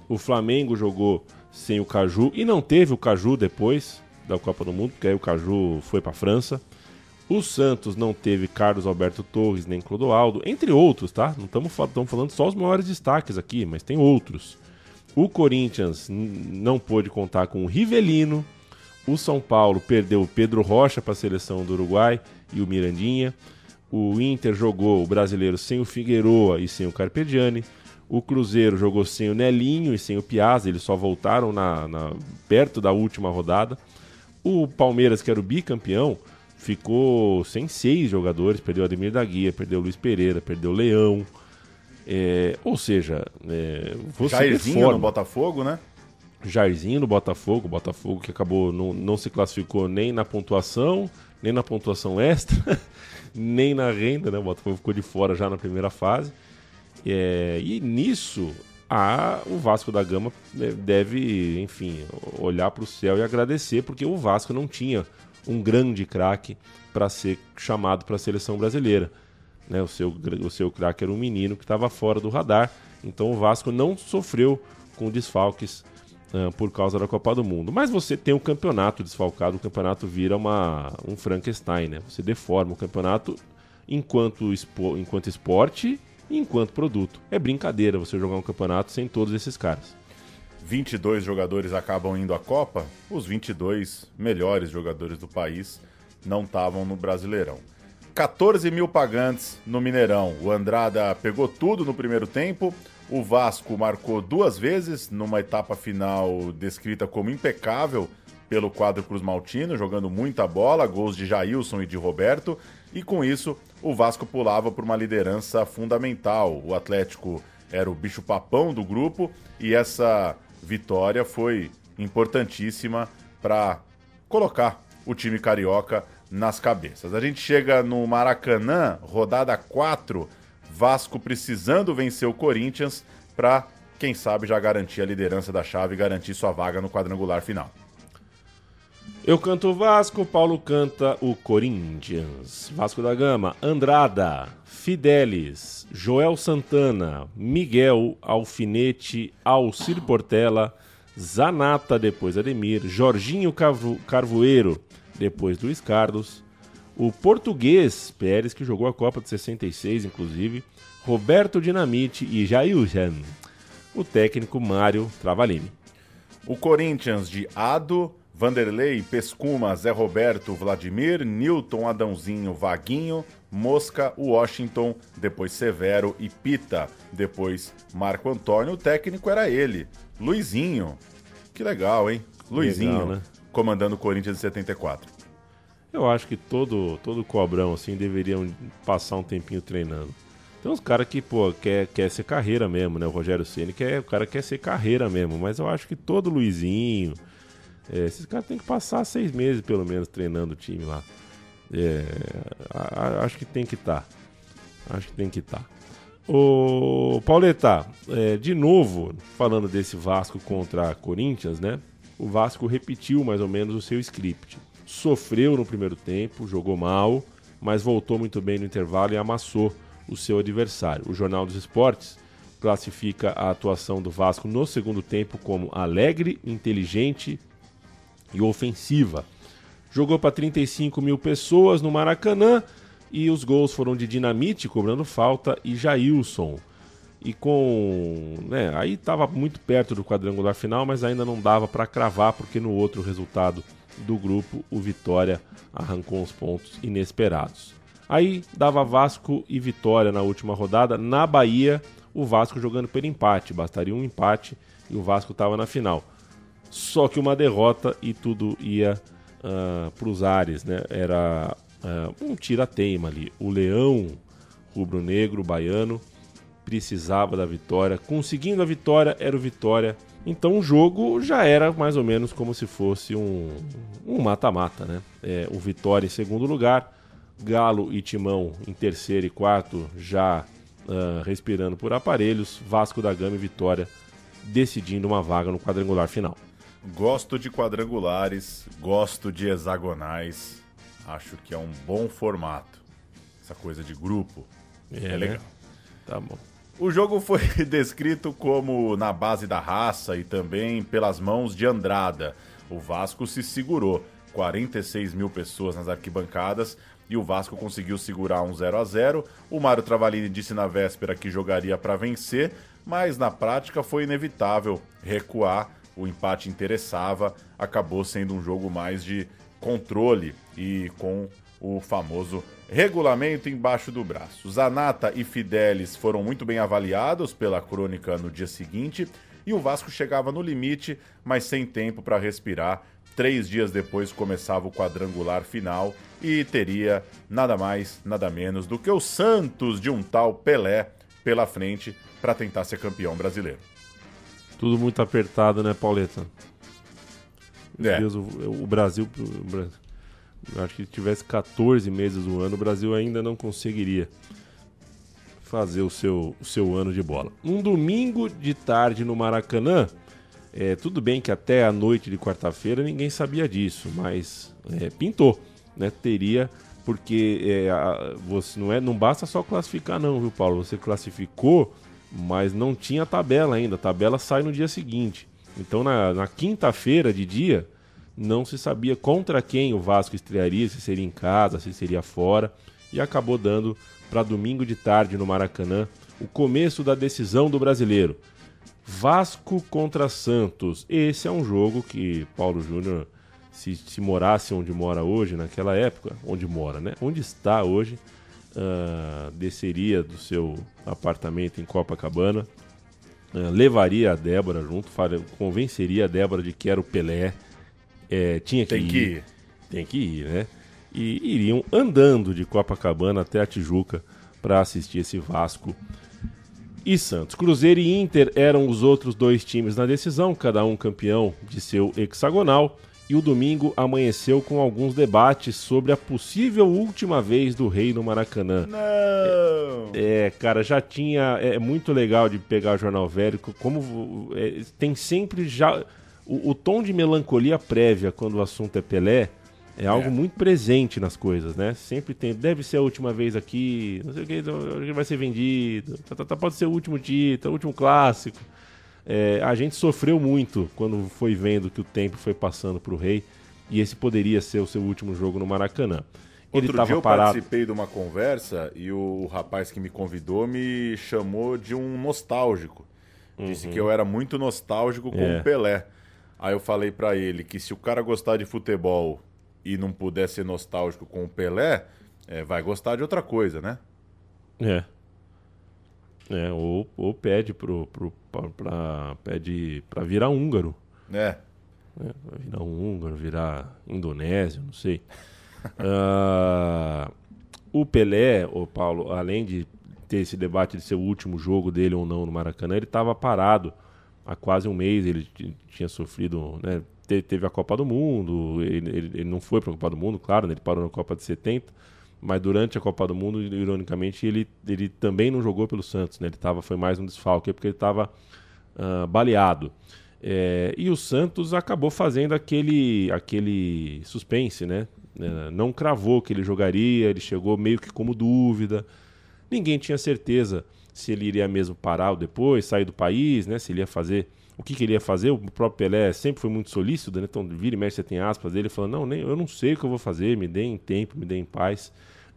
o Flamengo jogou sem o Caju e não teve o Caju depois da Copa do Mundo, porque aí o Caju foi para a França. O Santos não teve Carlos Alberto Torres nem Clodoaldo, entre outros, tá? Não estamos falando só os maiores destaques aqui, mas tem outros. O Corinthians não pôde contar com o Rivelino. O São Paulo perdeu o Pedro Rocha para a seleção do Uruguai e o Mirandinha. O Inter jogou o brasileiro sem o Figueroa e sem o Carpegiani. O Cruzeiro jogou sem o Nelinho e sem o Piazza, eles só voltaram na, na, perto da última rodada. O Palmeiras, que era o bicampeão, ficou sem seis jogadores, perdeu o Ademir da Guia, perdeu o Luiz Pereira, perdeu o Leão. É, ou seja, é, você Jairzinho no Botafogo, né? Jairzinho no Botafogo, Botafogo que acabou não, não se classificou nem na pontuação, nem na pontuação extra, nem na renda, né? O Botafogo ficou de fora já na primeira fase. É, e nisso, a, o Vasco da Gama é, deve, enfim, olhar para o céu e agradecer, porque o Vasco não tinha um grande craque para ser chamado para a seleção brasileira. Né? O seu, o seu craque era um menino que estava fora do radar, então o Vasco não sofreu com desfalques uh, por causa da Copa do Mundo. Mas você tem um campeonato desfalcado, o campeonato vira uma, um Frankenstein, né? Você deforma o campeonato enquanto, espo, enquanto esporte e enquanto produto. É brincadeira você jogar um campeonato sem todos esses caras. 22 jogadores acabam indo à Copa, os 22 melhores jogadores do país não estavam no Brasileirão. 14 mil pagantes no Mineirão. O Andrada pegou tudo no primeiro tempo. O Vasco marcou duas vezes numa etapa final descrita como impecável pelo quadro Cruz Maltino, jogando muita bola, gols de Jailson e de Roberto, e com isso o Vasco pulava por uma liderança fundamental. O Atlético era o bicho-papão do grupo e essa vitória foi importantíssima para colocar o time carioca nas cabeças. A gente chega no Maracanã, rodada 4, Vasco precisando vencer o Corinthians para, quem sabe, já garantir a liderança da chave e garantir sua vaga no quadrangular final. Eu canto Vasco, Paulo canta o Corinthians. Vasco da Gama, Andrada, Fidelis, Joel Santana, Miguel, Alfinete, Alcir Portela, Zanata, depois Ademir, Jorginho Carvo, Carvoeiro, depois Luiz Carlos, o português Pérez, que jogou a Copa de 66, inclusive, Roberto Dinamite e Jailjan, o técnico Mário Travalini. O Corinthians de Ado, Vanderlei, Pescuma, Zé Roberto, Vladimir, Newton, Adãozinho, Vaguinho, Mosca, Washington, depois Severo e Pita, depois Marco Antônio, o técnico era ele, Luizinho. Que legal, hein? Luizinho, legal, né? comandando o Corinthians em 74. Eu acho que todo todo cobrão assim deveriam passar um tempinho treinando. Tem uns caras que, pô, quer, quer ser carreira mesmo, né? O Rogério Ceni quer, o cara quer ser carreira mesmo, mas eu acho que todo Luizinho, é, esses caras têm que passar seis meses, pelo menos, treinando o time lá. É, a, a, acho que tem que estar. Tá. Acho que tem que estar. Tá. Ô, Pauleta, é, de novo, falando desse Vasco contra Corinthians, né? O Vasco repetiu mais ou menos o seu script. Sofreu no primeiro tempo, jogou mal, mas voltou muito bem no intervalo e amassou o seu adversário. O Jornal dos Esportes classifica a atuação do Vasco no segundo tempo como alegre, inteligente e ofensiva. Jogou para 35 mil pessoas no Maracanã e os gols foram de Dinamite cobrando falta e Jailson. e com. Né, aí estava muito perto do quadrangular final, mas ainda não dava para cravar, porque no outro resultado do grupo, o Vitória arrancou uns pontos inesperados. Aí dava Vasco e Vitória na última rodada. Na Bahia, o Vasco jogando pelo empate. Bastaria um empate e o Vasco estava na final. Só que uma derrota e tudo ia uh, para os ares, né? Era uh, um tira-teima ali. O Leão rubro-negro baiano precisava da vitória. Conseguindo a vitória, era o Vitória. Então o jogo já era mais ou menos como se fosse um mata-mata, um né? É, o Vitória em segundo lugar, Galo e Timão em terceiro e quarto, já uh, respirando por aparelhos, Vasco da Gama e Vitória decidindo uma vaga no quadrangular final. Gosto de quadrangulares, gosto de hexagonais, acho que é um bom formato. Essa coisa de grupo é, é legal. Né? Tá bom. O jogo foi descrito como na base da raça e também pelas mãos de Andrada. O Vasco se segurou, 46 mil pessoas nas arquibancadas e o Vasco conseguiu segurar um 0 a 0 O Mário Travalini disse na véspera que jogaria para vencer, mas na prática foi inevitável recuar. O empate interessava, acabou sendo um jogo mais de controle e com o famoso regulamento embaixo do braço. Zanata e Fidelis foram muito bem avaliados pela crônica no dia seguinte e o Vasco chegava no limite, mas sem tempo para respirar. Três dias depois começava o quadrangular final e teria nada mais, nada menos do que o Santos de um tal Pelé pela frente para tentar ser campeão brasileiro. Tudo muito apertado, né, Pauleta? É. Deus, o, o Brasil, o acho que se tivesse 14 meses do ano, o Brasil ainda não conseguiria fazer o seu, o seu ano de bola. Um domingo de tarde no Maracanã, é, tudo bem que até a noite de quarta-feira ninguém sabia disso, mas é, pintou, né? Teria, porque é, a, você não é, não basta só classificar não, viu, Paulo? Você classificou, mas não tinha tabela ainda. A tabela sai no dia seguinte. Então na, na quinta-feira de dia não se sabia contra quem o Vasco estrearia, se seria em casa, se seria fora, e acabou dando para domingo de tarde no Maracanã o começo da decisão do brasileiro. Vasco contra Santos. Esse é um jogo que Paulo Júnior, se, se morasse onde mora hoje, naquela época, onde mora, né? Onde está hoje, uh, desceria do seu apartamento em Copacabana, uh, levaria a Débora junto, convenceria a Débora de que era o Pelé, é, tinha que Tem ir. que ir. Tem que ir, né? E iriam andando de Copacabana até a Tijuca para assistir esse Vasco e Santos. Cruzeiro e Inter eram os outros dois times na decisão, cada um campeão de seu hexagonal. E o domingo amanheceu com alguns debates sobre a possível última vez do Rei no Maracanã. Não! É, cara, já tinha. É muito legal de pegar o jornal velho. Como é, tem sempre já o, o, tom de melancolia prévia quando o assunto é Pelé é algo é. muito presente nas coisas, né? Sempre tem, deve ser a última vez aqui, não sei o que, vai ser vendido, tá, tá, tá, pode ser o último título, o último clássico. É, a gente sofreu muito quando foi vendo que o tempo foi passando para o Rei e esse poderia ser o seu último jogo no Maracanã. Ele Outro dia eu parado... participei de uma conversa e o rapaz que me convidou me chamou de um nostálgico. Disse uhum. que eu era muito nostálgico com é. o Pelé. Aí eu falei para ele que se o cara gostar de futebol e não puder ser nostálgico com o Pelé, é, vai gostar de outra coisa, né? É. É, ou, ou pede pro, pro, pra, pra, pede pra virar húngaro. É. é virar húngaro, virar indonésio, não sei. uh, o Pelé, o Paulo, além de ter esse debate de ser o último jogo dele ou não no Maracanã, ele estava parado há quase um mês ele tinha sofrido, né, teve a Copa do Mundo, ele, ele, ele não foi para a Copa do Mundo, claro, né, ele parou na Copa de 70, mas durante a Copa do Mundo, ironicamente, ele, ele também não jogou pelo Santos, né, ele tava, foi mais um desfalque, porque ele estava uh, ah, baleado. É, e o Santos acabou fazendo aquele, aquele suspense, né? É, não cravou que ele jogaria, ele chegou meio que como dúvida. Ninguém tinha certeza se ele iria mesmo parar depois, sair do país, né? Se ele ia fazer. O que, que ele ia fazer? O próprio Pelé sempre foi muito solícito, né? Então, vira e mexe, você tem aspas dele falando: não, nem, eu não sei o que eu vou fazer, me deem tempo, me deem paz.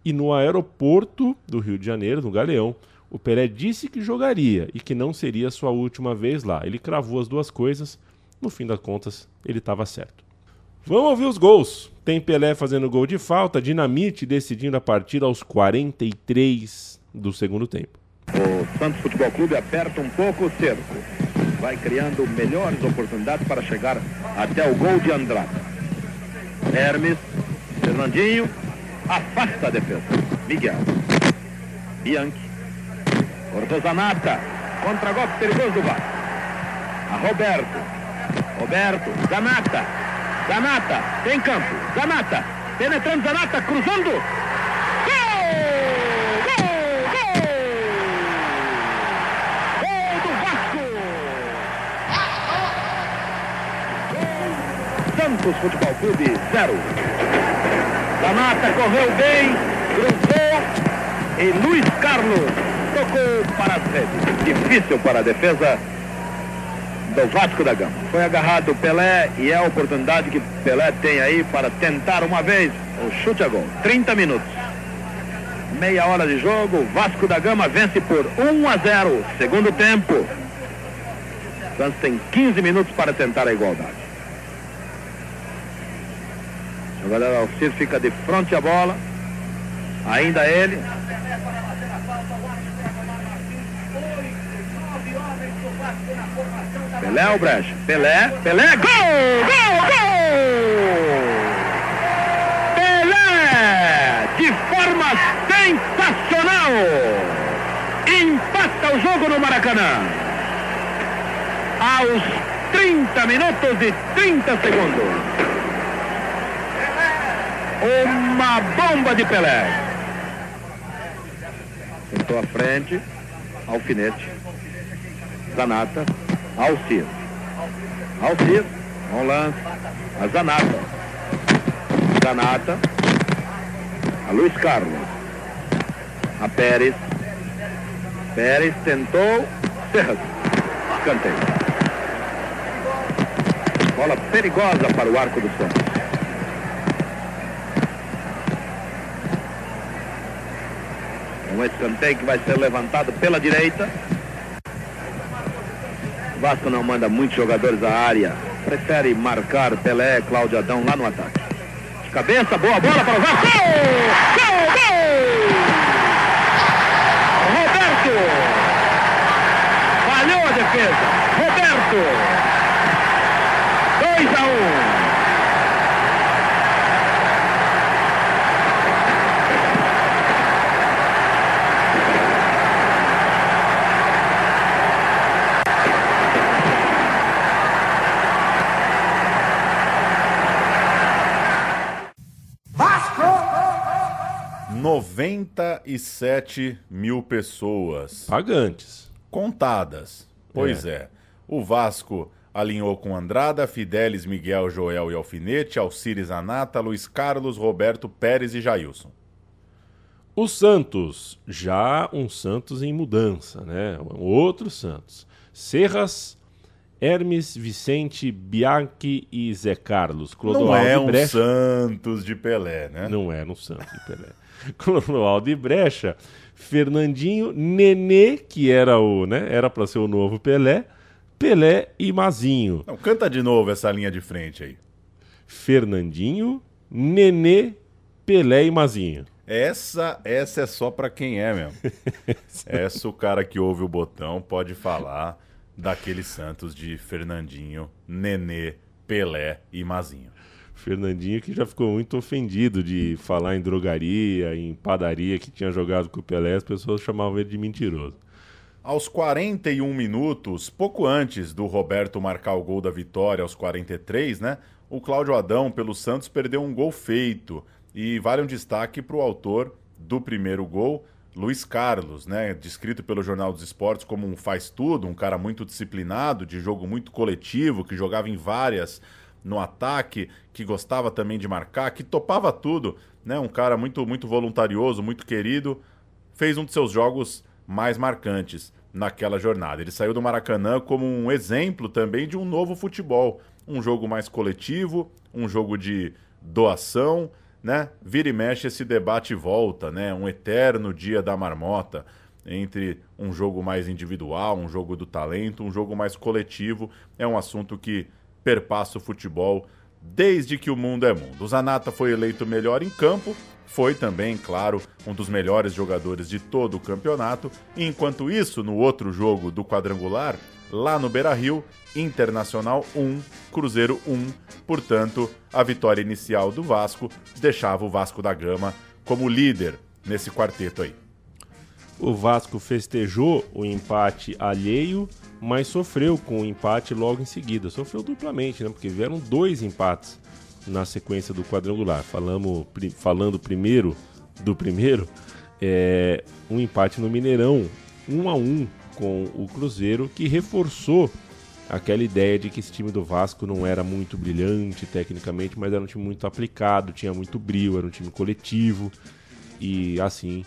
E no aeroporto do Rio de Janeiro, no Galeão, o Pelé disse que jogaria e que não seria sua última vez lá. Ele cravou as duas coisas, no fim das contas, ele estava certo. Vamos ouvir os gols. Tem Pelé fazendo gol de falta, Dinamite decidindo a partida aos 43 do segundo tempo. O Santos Futebol Clube aperta um pouco o cerco. Vai criando melhores oportunidades para chegar até o gol de Andrade. Hermes, Fernandinho, afasta a defesa. Miguel. Bianchi. Cortou Zanata. Contra-golpe perigoso do VAR. A Roberto. Roberto. Zanata. Zanata. Tem campo. Zanata. Penetrando Zanata. Cruzando. Gol! Gol! Gol! Gol do Vasco! Santos Futebol Clube, zero. Zanata correu bem, cruzou e Luiz Carlos tocou para as redes. Difícil para a defesa do Vasco da Gama. Foi agarrado Pelé e é a oportunidade que Pelé tem aí para tentar uma vez o chute a gol. 30 minutos. Meia hora de jogo, Vasco da Gama vence por 1 a 0. Segundo tempo. Santos tem 15 minutos para tentar a igualdade. O jogador Alcir fica de frente à bola. Ainda ele. Pelé o Brecha. Pelé, Pelé, gol! Gol! Gol! Pelé! De forma sensacional! Empata o jogo no Maracanã. Aos 30 minutos e 30 segundos. Uma bomba de Pelé. Tentou à frente. Alfinete. Zanata. Alcir. Alcir. Bom lance. A Zanata. Zanata. A Luiz Carlos. A Pérez. Pérez tentou. Serras. Escanteio. Bola perigosa para o arco do Santos. Um escanteio que vai ser levantado pela direita. Vasco não manda muitos jogadores à área. Prefere marcar Pelé, Cláudio Adão lá no ataque. De cabeça, boa bola para o Vasco. Gol! Gol! Gol! Roberto! Falhou a defesa. Roberto! 2 a 1. Um. Vasco! 97 mil pessoas. Pagantes. Contadas. Pois é. é. O Vasco alinhou com Andrada, Fidelis, Miguel, Joel e Alfinete, Alcires Anata, Luiz Carlos, Roberto Pérez e Jailson. O Santos, já um Santos em mudança, né? Um outro Santos. Serras, Hermes, Vicente, Bianchi e Zé Carlos. Clodoaldo Não é um Brecha. Santos de Pelé, né? Não é um Santos de Pelé. Clodoaldo e Brecha, Fernandinho, Nenê, que era o, né? Era para ser o novo Pelé, Pelé e Mazinho. Não, canta de novo essa linha de frente aí. Fernandinho, Nenê, Pelé e Mazinho. Essa, essa é só para quem é mesmo. essa o cara que ouve o botão pode falar daquele Santos de Fernandinho, Nenê, Pelé e Mazinho. Fernandinho que já ficou muito ofendido de falar em drogaria, em padaria que tinha jogado com o Pelé, as pessoas chamavam ele de mentiroso. Aos 41 minutos, pouco antes do Roberto marcar o gol da vitória, aos 43, né? O Cláudio Adão, pelo Santos, perdeu um gol feito. E vale um destaque para o autor do primeiro gol, Luiz Carlos, né, descrito pelo Jornal dos Esportes como um faz-tudo, um cara muito disciplinado, de jogo muito coletivo, que jogava em várias no ataque, que gostava também de marcar, que topava tudo, né, um cara muito muito voluntarioso, muito querido, fez um de seus jogos mais marcantes naquela jornada. Ele saiu do Maracanã como um exemplo também de um novo futebol, um jogo mais coletivo, um jogo de doação, né? Vira e mexe esse debate volta, né? Um eterno dia da marmota. entre um jogo mais individual, um jogo do talento, um jogo mais coletivo. É um assunto que perpassa o futebol desde que o mundo é mundo. O Zanata foi eleito melhor em campo, foi também, claro, um dos melhores jogadores de todo o campeonato. E enquanto isso, no outro jogo do quadrangular, lá no Beira-Rio, Internacional 1, Cruzeiro 1. Portanto, a vitória inicial do Vasco deixava o Vasco da Gama como líder nesse quarteto aí. O Vasco festejou o empate alheio, mas sofreu com o empate logo em seguida. Sofreu duplamente, né? Porque vieram dois empates na sequência do quadrangular. Falamos, falando primeiro do primeiro, é, um empate no Mineirão, um a um com o Cruzeiro, que reforçou aquela ideia de que esse time do Vasco não era muito brilhante tecnicamente, mas era um time muito aplicado, tinha muito brilho, era um time coletivo e assim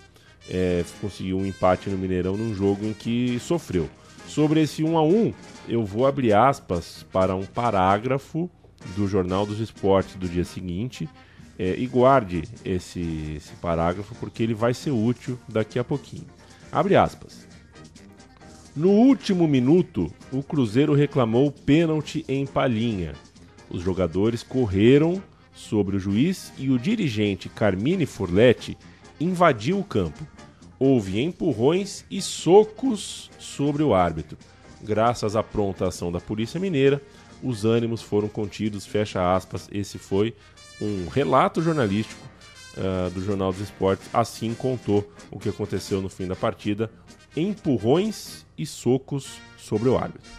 é, conseguiu um empate no Mineirão num jogo em que sofreu. Sobre esse 1 a 1 eu vou abrir aspas para um parágrafo do Jornal dos Esportes do dia seguinte. É, e guarde esse, esse parágrafo porque ele vai ser útil daqui a pouquinho. Abre aspas. No último minuto, o Cruzeiro reclamou pênalti em Palhinha. Os jogadores correram sobre o juiz e o dirigente Carmine Forletti invadiu o campo. Houve empurrões e socos sobre o árbitro. Graças à pronta ação da Polícia Mineira, os ânimos foram contidos, fecha aspas. Esse foi um relato jornalístico uh, do Jornal dos Esportes. Assim contou o que aconteceu no fim da partida: empurrões e socos sobre o árbitro.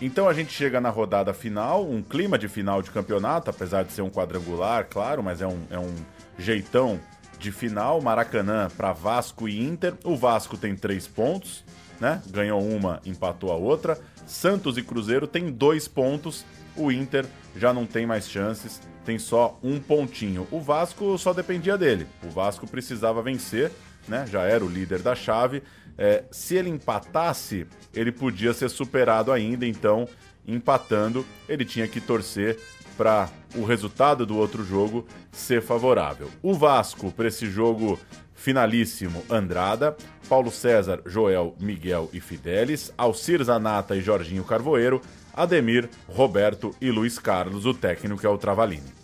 Então a gente chega na rodada final, um clima de final de campeonato, apesar de ser um quadrangular, claro, mas é um, é um jeitão de final. Maracanã para Vasco e Inter. O Vasco tem três pontos, né? Ganhou uma, empatou a outra. Santos e Cruzeiro tem dois pontos. O Inter já não tem mais chances, tem só um pontinho. O Vasco só dependia dele. O Vasco precisava vencer, né? Já era o líder da chave. É, se ele empatasse, ele podia ser superado ainda. Então, empatando, ele tinha que torcer para o resultado do outro jogo ser favorável. O Vasco, para esse jogo finalíssimo, Andrada. Paulo César, Joel, Miguel e Fidelis, Alcir Zanata e Jorginho Carvoeiro, Ademir, Roberto e Luiz Carlos, o técnico é o Travalini.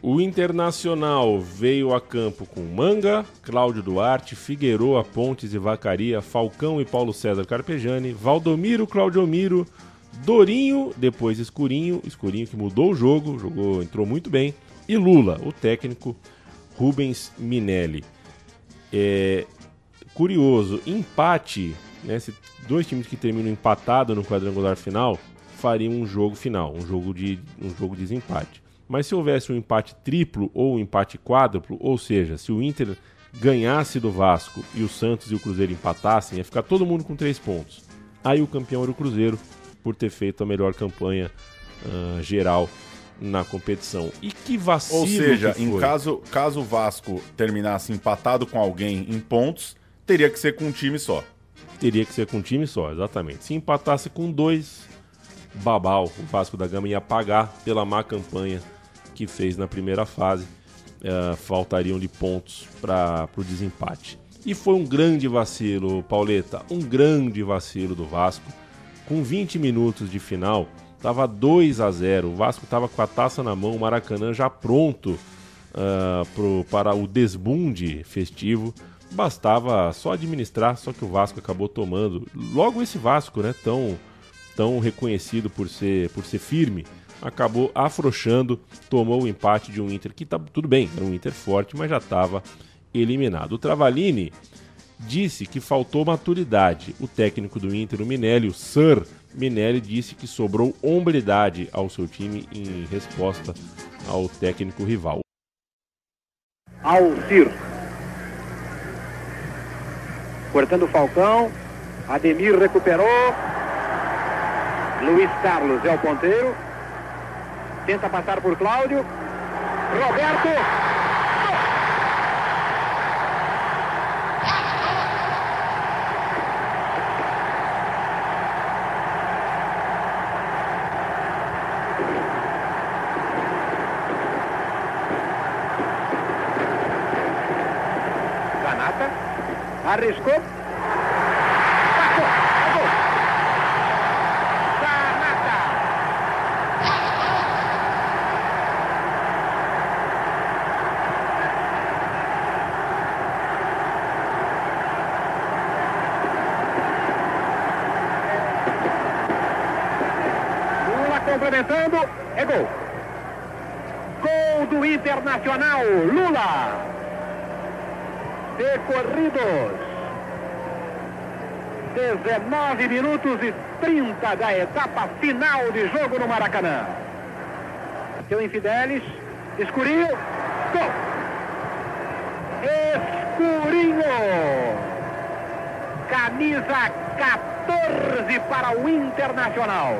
O Internacional veio a campo com Manga, Cláudio Duarte, Figueroa, Pontes e Vacaria, Falcão e Paulo César Carpejani, Valdomiro, Claudiomiro, Dorinho, depois Escurinho, Escurinho que mudou o jogo, jogou, entrou muito bem, e Lula, o técnico Rubens Minelli. É, curioso, empate, né, dois times que terminam empatado no quadrangular final fariam um jogo final, um jogo de um jogo de desempate. Mas se houvesse um empate triplo ou um empate quádruplo, ou seja, se o Inter ganhasse do Vasco e o Santos e o Cruzeiro empatassem, ia ficar todo mundo com três pontos. Aí o campeão era o Cruzeiro por ter feito a melhor campanha uh, geral na competição. E que vacilo Ou seja, em caso, caso o Vasco terminasse empatado com alguém em pontos, teria que ser com um time só. Teria que ser com um time só, exatamente. Se empatasse com dois, babau, o Vasco da Gama ia pagar pela má campanha que fez na primeira fase. Uh, faltariam-lhe pontos para o desempate. E foi um grande vacilo, Pauleta, um grande vacilo do Vasco. Com 20 minutos de final, Tava 2 a 0 O Vasco tava com a taça na mão, o Maracanã já pronto uh, pro, para o desbunde festivo. Bastava só administrar, só que o Vasco acabou tomando. Logo esse Vasco, né, tão, tão reconhecido por ser, por ser firme, acabou afrouxando, tomou o empate de um Inter que tá tudo bem, era um Inter forte, mas já estava eliminado. O Travalini disse que faltou maturidade. O técnico do Inter, o Minelli, o Sir Minelli disse que sobrou hombridade ao seu time em resposta ao técnico rival. Alcir. Cortando o Falcão. Ademir recuperou. Luiz Carlos é o ponteiro. Tenta passar por Cláudio. Roberto. Arriscou. É gol. Lula complementando. É gol. Gol do Internacional. Lula. Decorrido 19 minutos e 30 da etapa final de jogo no Maracanã. Seu Infidelis, escurinho, gol! Escurinho! Camisa 14 para o Internacional.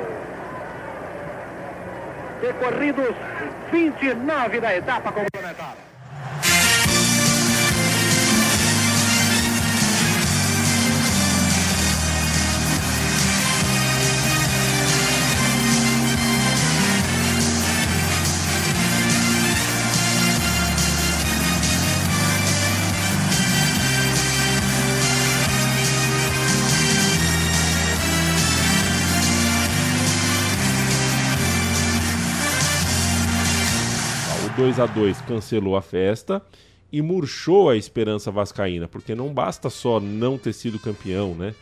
Decorridos 29 da etapa complementar. 2 a 2 cancelou a festa e murchou a esperança vascaína, porque não basta só não ter sido campeão, né?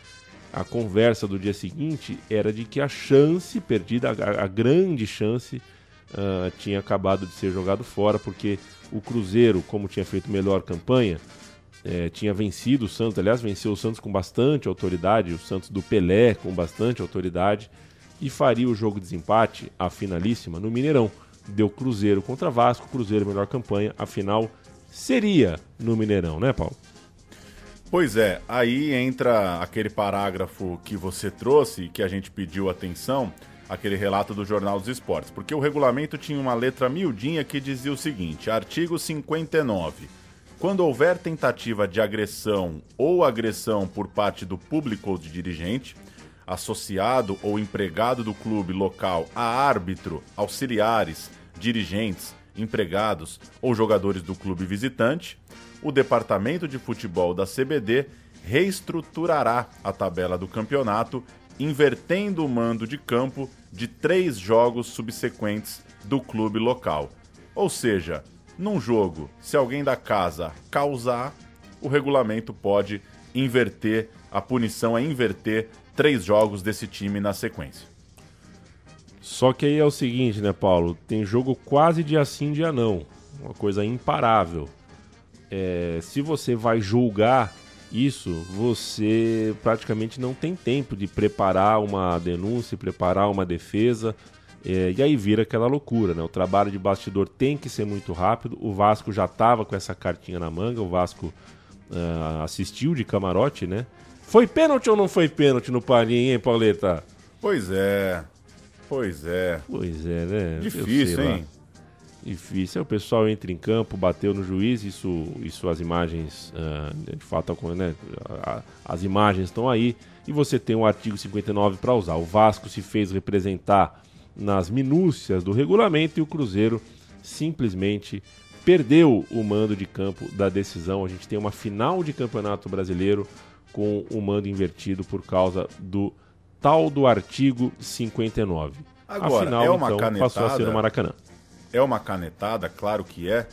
A conversa do dia seguinte era de que a chance perdida, a, a grande chance, uh, tinha acabado de ser jogado fora, porque o Cruzeiro, como tinha feito melhor campanha, eh, tinha vencido o Santos, aliás, venceu o Santos com bastante autoridade, o Santos do Pelé com bastante autoridade, e faria o jogo de desempate, a finalíssima, no Mineirão deu Cruzeiro contra Vasco, Cruzeiro melhor campanha, afinal seria no Mineirão, né, Paulo? Pois é, aí entra aquele parágrafo que você trouxe, que a gente pediu atenção, aquele relato do Jornal dos Esportes, porque o regulamento tinha uma letra miudinha que dizia o seguinte: artigo 59. Quando houver tentativa de agressão ou agressão por parte do público ou de dirigente, associado ou empregado do clube local a árbitro, auxiliares, dirigentes, empregados ou jogadores do clube visitante, o departamento de futebol da CBD reestruturará a tabela do campeonato, invertendo o mando de campo de três jogos subsequentes do clube local. Ou seja, num jogo, se alguém da casa causar, o regulamento pode inverter, a punição é inverter três jogos desse time na sequência. Só que aí é o seguinte, né, Paulo? Tem jogo quase dia sim, dia não. Uma coisa imparável. É, se você vai julgar isso, você praticamente não tem tempo de preparar uma denúncia, preparar uma defesa. É, e aí vira aquela loucura, né? O trabalho de bastidor tem que ser muito rápido. O Vasco já estava com essa cartinha na manga, o Vasco uh, assistiu de camarote, né? Foi pênalti ou não foi pênalti no Palinha, hein, Pauleta? Pois é. Pois é. Pois é, né? Difícil, hein? Difícil. Aí o pessoal entra em campo, bateu no juiz, isso, isso as imagens, uh, de fato, né? as imagens estão aí. E você tem o artigo 59 para usar. O Vasco se fez representar nas minúcias do regulamento e o Cruzeiro simplesmente perdeu o mando de campo da decisão. A gente tem uma final de campeonato brasileiro com o mando invertido por causa do tal do artigo 59. Agora, Afinal, é uma então, canetada, passou a ser no Maracanã. É uma canetada, claro que é,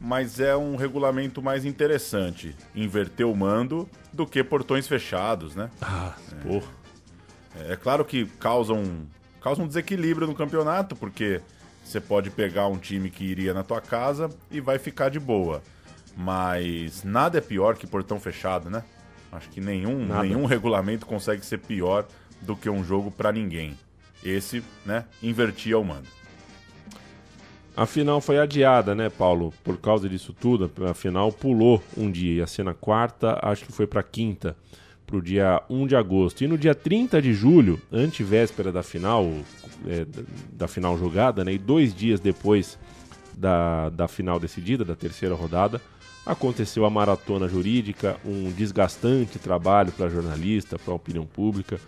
mas é um regulamento mais interessante inverter o mando do que portões fechados, né? Ah, é. porra. É, é claro que causa um, causa um desequilíbrio no campeonato, porque você pode pegar um time que iria na tua casa e vai ficar de boa. Mas nada é pior que portão fechado, né? Acho que nenhum, nenhum regulamento consegue ser pior do que um jogo para ninguém. Esse, né, invertia o mando. A final foi adiada, né, Paulo? Por causa disso tudo, a final pulou um dia. Ia ser na quarta, acho que foi para quinta, para o dia 1 de agosto. E no dia 30 de julho, antevéspera da final, é, da final jogada, né, e dois dias depois da, da final decidida, da terceira rodada, Aconteceu a maratona jurídica, um desgastante trabalho para jornalista, para a opinião pública.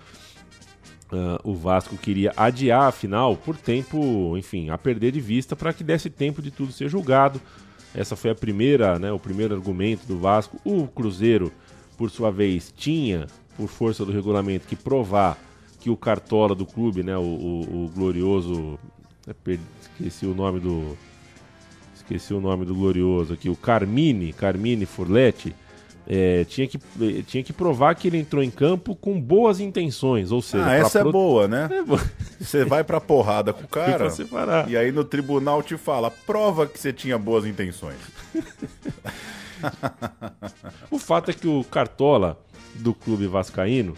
Uh, o Vasco queria adiar a final por tempo, enfim, a perder de vista para que desse tempo de tudo ser julgado. Essa foi a primeira, né, o primeiro argumento do Vasco. O Cruzeiro, por sua vez, tinha, por força do regulamento, que provar que o cartola do clube, né, o, o, o glorioso, esqueci o nome do esqueci o nome do glorioso aqui, o Carmine, Carmine Furletti, é, tinha, que, tinha que provar que ele entrou em campo com boas intenções, ou seja... Ah, essa é boa, né? Você vai pra porrada com o cara. E aí no tribunal te fala, prova que você tinha boas intenções. O fato é que o Cartola do clube vascaíno,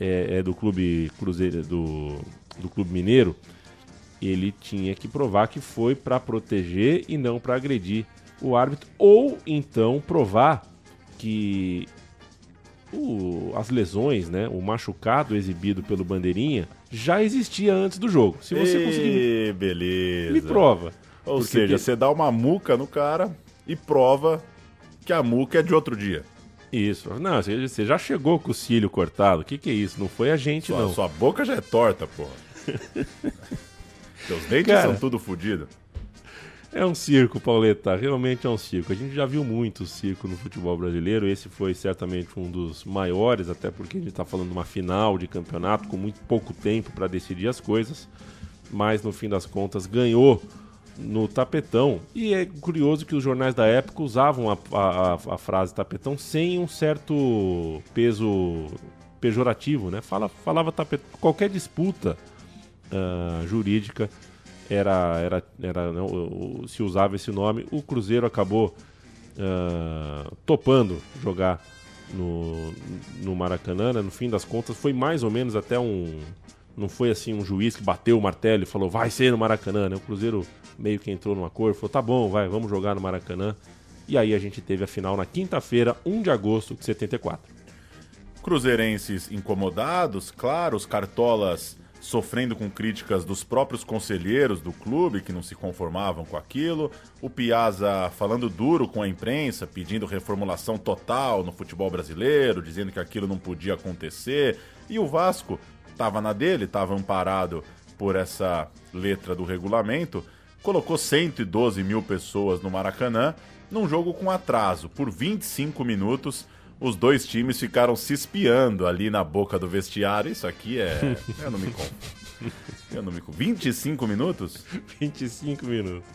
é, é do clube Cruzeiro, do, do clube mineiro, ele tinha que provar que foi pra proteger e não pra agredir o árbitro, ou então provar que o- as lesões, né, o machucado exibido pelo bandeirinha já existia antes do jogo. Se você conseguir Ê, beleza. me prova. Ou Porque seja, te- você dá uma muca no cara e prova que a muca é de outro dia. Isso. Não, você você já chegou com o cílio cortado. O que, que é isso? Não foi a gente, Sua, não. sua boca já é torta, porra. Seus dentes Cara. são tudo fodidos. É um circo, Pauleta. Realmente é um circo. A gente já viu muito circo no futebol brasileiro. Esse foi certamente um dos maiores, até porque a gente está falando de uma final de campeonato com muito pouco tempo para decidir as coisas. Mas no fim das contas ganhou no tapetão. E é curioso que os jornais da época usavam a, a- a- a frase tapetão sem um certo peso pejorativo, né? Fala, falava tapetão. Qualquer disputa ah, jurídica era, era, era não, o- se usava esse nome. O Cruzeiro acabou ah, topando jogar no, no Maracanã. né? No fim das contas, foi mais ou menos até um. Não foi assim um juiz que bateu o martelo e falou, vai ser no Maracanã. Né? O Cruzeiro meio que entrou num acordo, falou, tá bom, vai, vamos jogar no Maracanã. E aí a gente teve a final na quinta-feira, 1 de agosto de 74. Cruzeirenses incomodados, claro, os cartolas sofrendo com críticas dos próprios conselheiros do clube que não se conformavam com aquilo, o Piazza falando duro com a imprensa, pedindo reformulação total no futebol brasileiro, dizendo que aquilo não podia acontecer, e o Vasco estava na dele, estava amparado por essa letra do regulamento, colocou 112 mil pessoas no Maracanã num jogo com atraso por 25 minutos os dois times ficaram se espiando ali na boca do vestiário. Isso aqui é. Eu não me conto. Eu não me conto. 25 minutos? 25 minutos.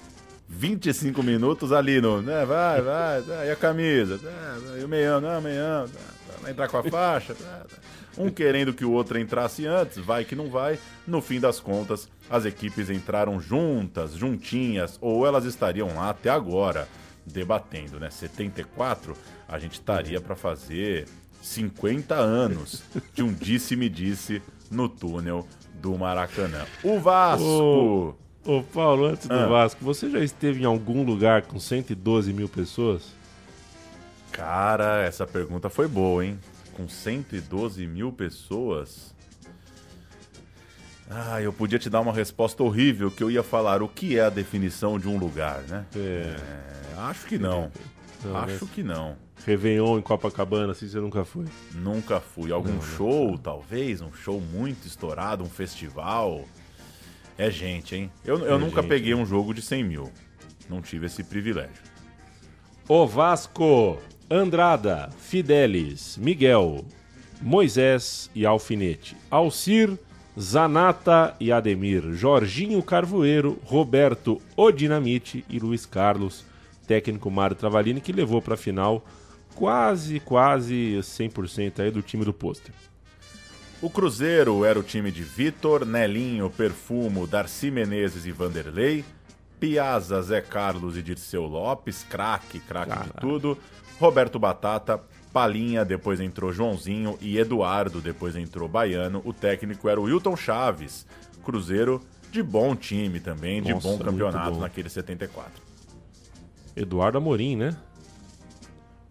25 minutos ali no. Né, vai, vai, vai, e a camisa? Tá, vai, e o meião, não, meião. Tá, tá, vai entrar com a faixa? Tá, tá. Um querendo que o outro entrasse antes, vai que não vai. No fim das contas, as equipes entraram juntas, juntinhas, ou elas estariam lá até agora debatendo, né? 74, a gente estaria para fazer 50 anos de um disse-me-disse no túnel do Maracanã. O Vasco. Ô, ô, Paulo, antes do Ah. Vasco, você já esteve em algum lugar com 112 mil pessoas? Cara, essa pergunta foi boa, hein? Com 112 mil pessoas. Ah, eu podia te dar uma resposta horrível que eu ia falar o que é a definição de um lugar, né? É. acho que não. Não, acho né? que não. Réveillon em Copacabana, assim você nunca foi. Nunca fui. Algum Não, não. show, talvez? Um show muito estourado, um festival? É gente, hein? Eu, eu É nunca gente, peguei um jogo de 100 mil. Não tive esse privilégio. O Vasco, Andrada, Fidelis, Miguel, Moisés e Alfinete, Alcir, Zanata e Ademir, Jorginho Carvoeiro, Roberto Odinamite e Luiz Carlos, técnico Mário Travalini, que levou para a final quase, quase 100% aí do time do pôster. O Cruzeiro era o time de Vitor, Nelinho, Perfumo, Darcy Menezes e Vanderlei, Piazza, Zé Carlos e Dirceu Lopes, craque, craque de tudo, Roberto Batata, Palinha, depois entrou Joãozinho e Eduardo, depois entrou Baiano. O técnico era o Wilton Chaves, Cruzeiro de bom time também, de Nossa, bom muito campeonato bom. naquele 74. Eduardo Amorim, né?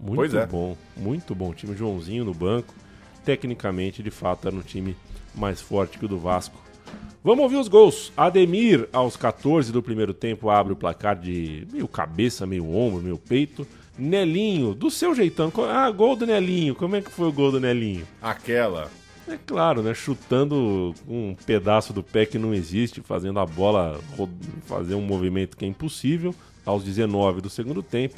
Muito Pois é. bom, muito bom. Time Joãozinho no banco. Tecnicamente, de fato, era um time mais forte que o do Vasco. Vamos ouvir os gols. Ademir, aos 14 do primeiro tempo, abre o placar de meio cabeça, meio ombro, meio peito. Nelinho, do seu jeitão. Ah, gol do Nelinho. Como é que foi o gol do Nelinho? Aquela. É claro, né? Chutando um pedaço do pé que não existe, fazendo a bola fazer um movimento que é impossível, aos 19 do segundo tempo.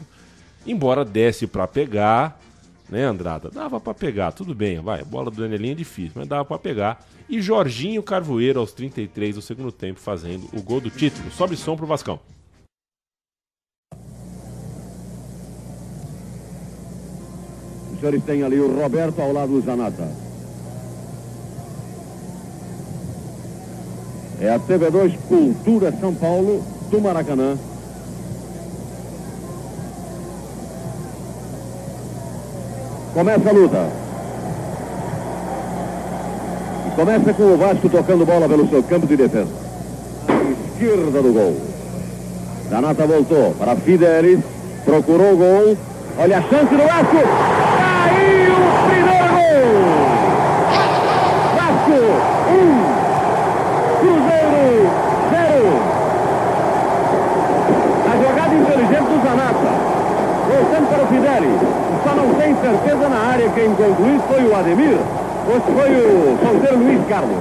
Embora desse pra pegar, né, Andrada? Dava pra pegar, tudo bem, vai. A bola do Danielinho é difícil, mas dava pra pegar. E Jorginho Carvoeiro, aos 33 do segundo tempo, fazendo o gol do título. Sobe som pro Vascão. Senhores têm ali o Roberto ao lado do Zanata. É a TV2 Cultura São Paulo do Maracanã. Começa a luta. E começa com o Vasco tocando bola pelo seu campo de defesa. Esquerda do gol. Danata voltou para Fidelis. Procurou o gol. Olha a chance do Vasco. Vasco, um. Cruzeiro, zero. A jogada inteligente do Zanata. Voltando para o Fidelis. Só não tem certeza na área quem concluiu foi o Ademir ou se foi o solteiro Luiz Carlos.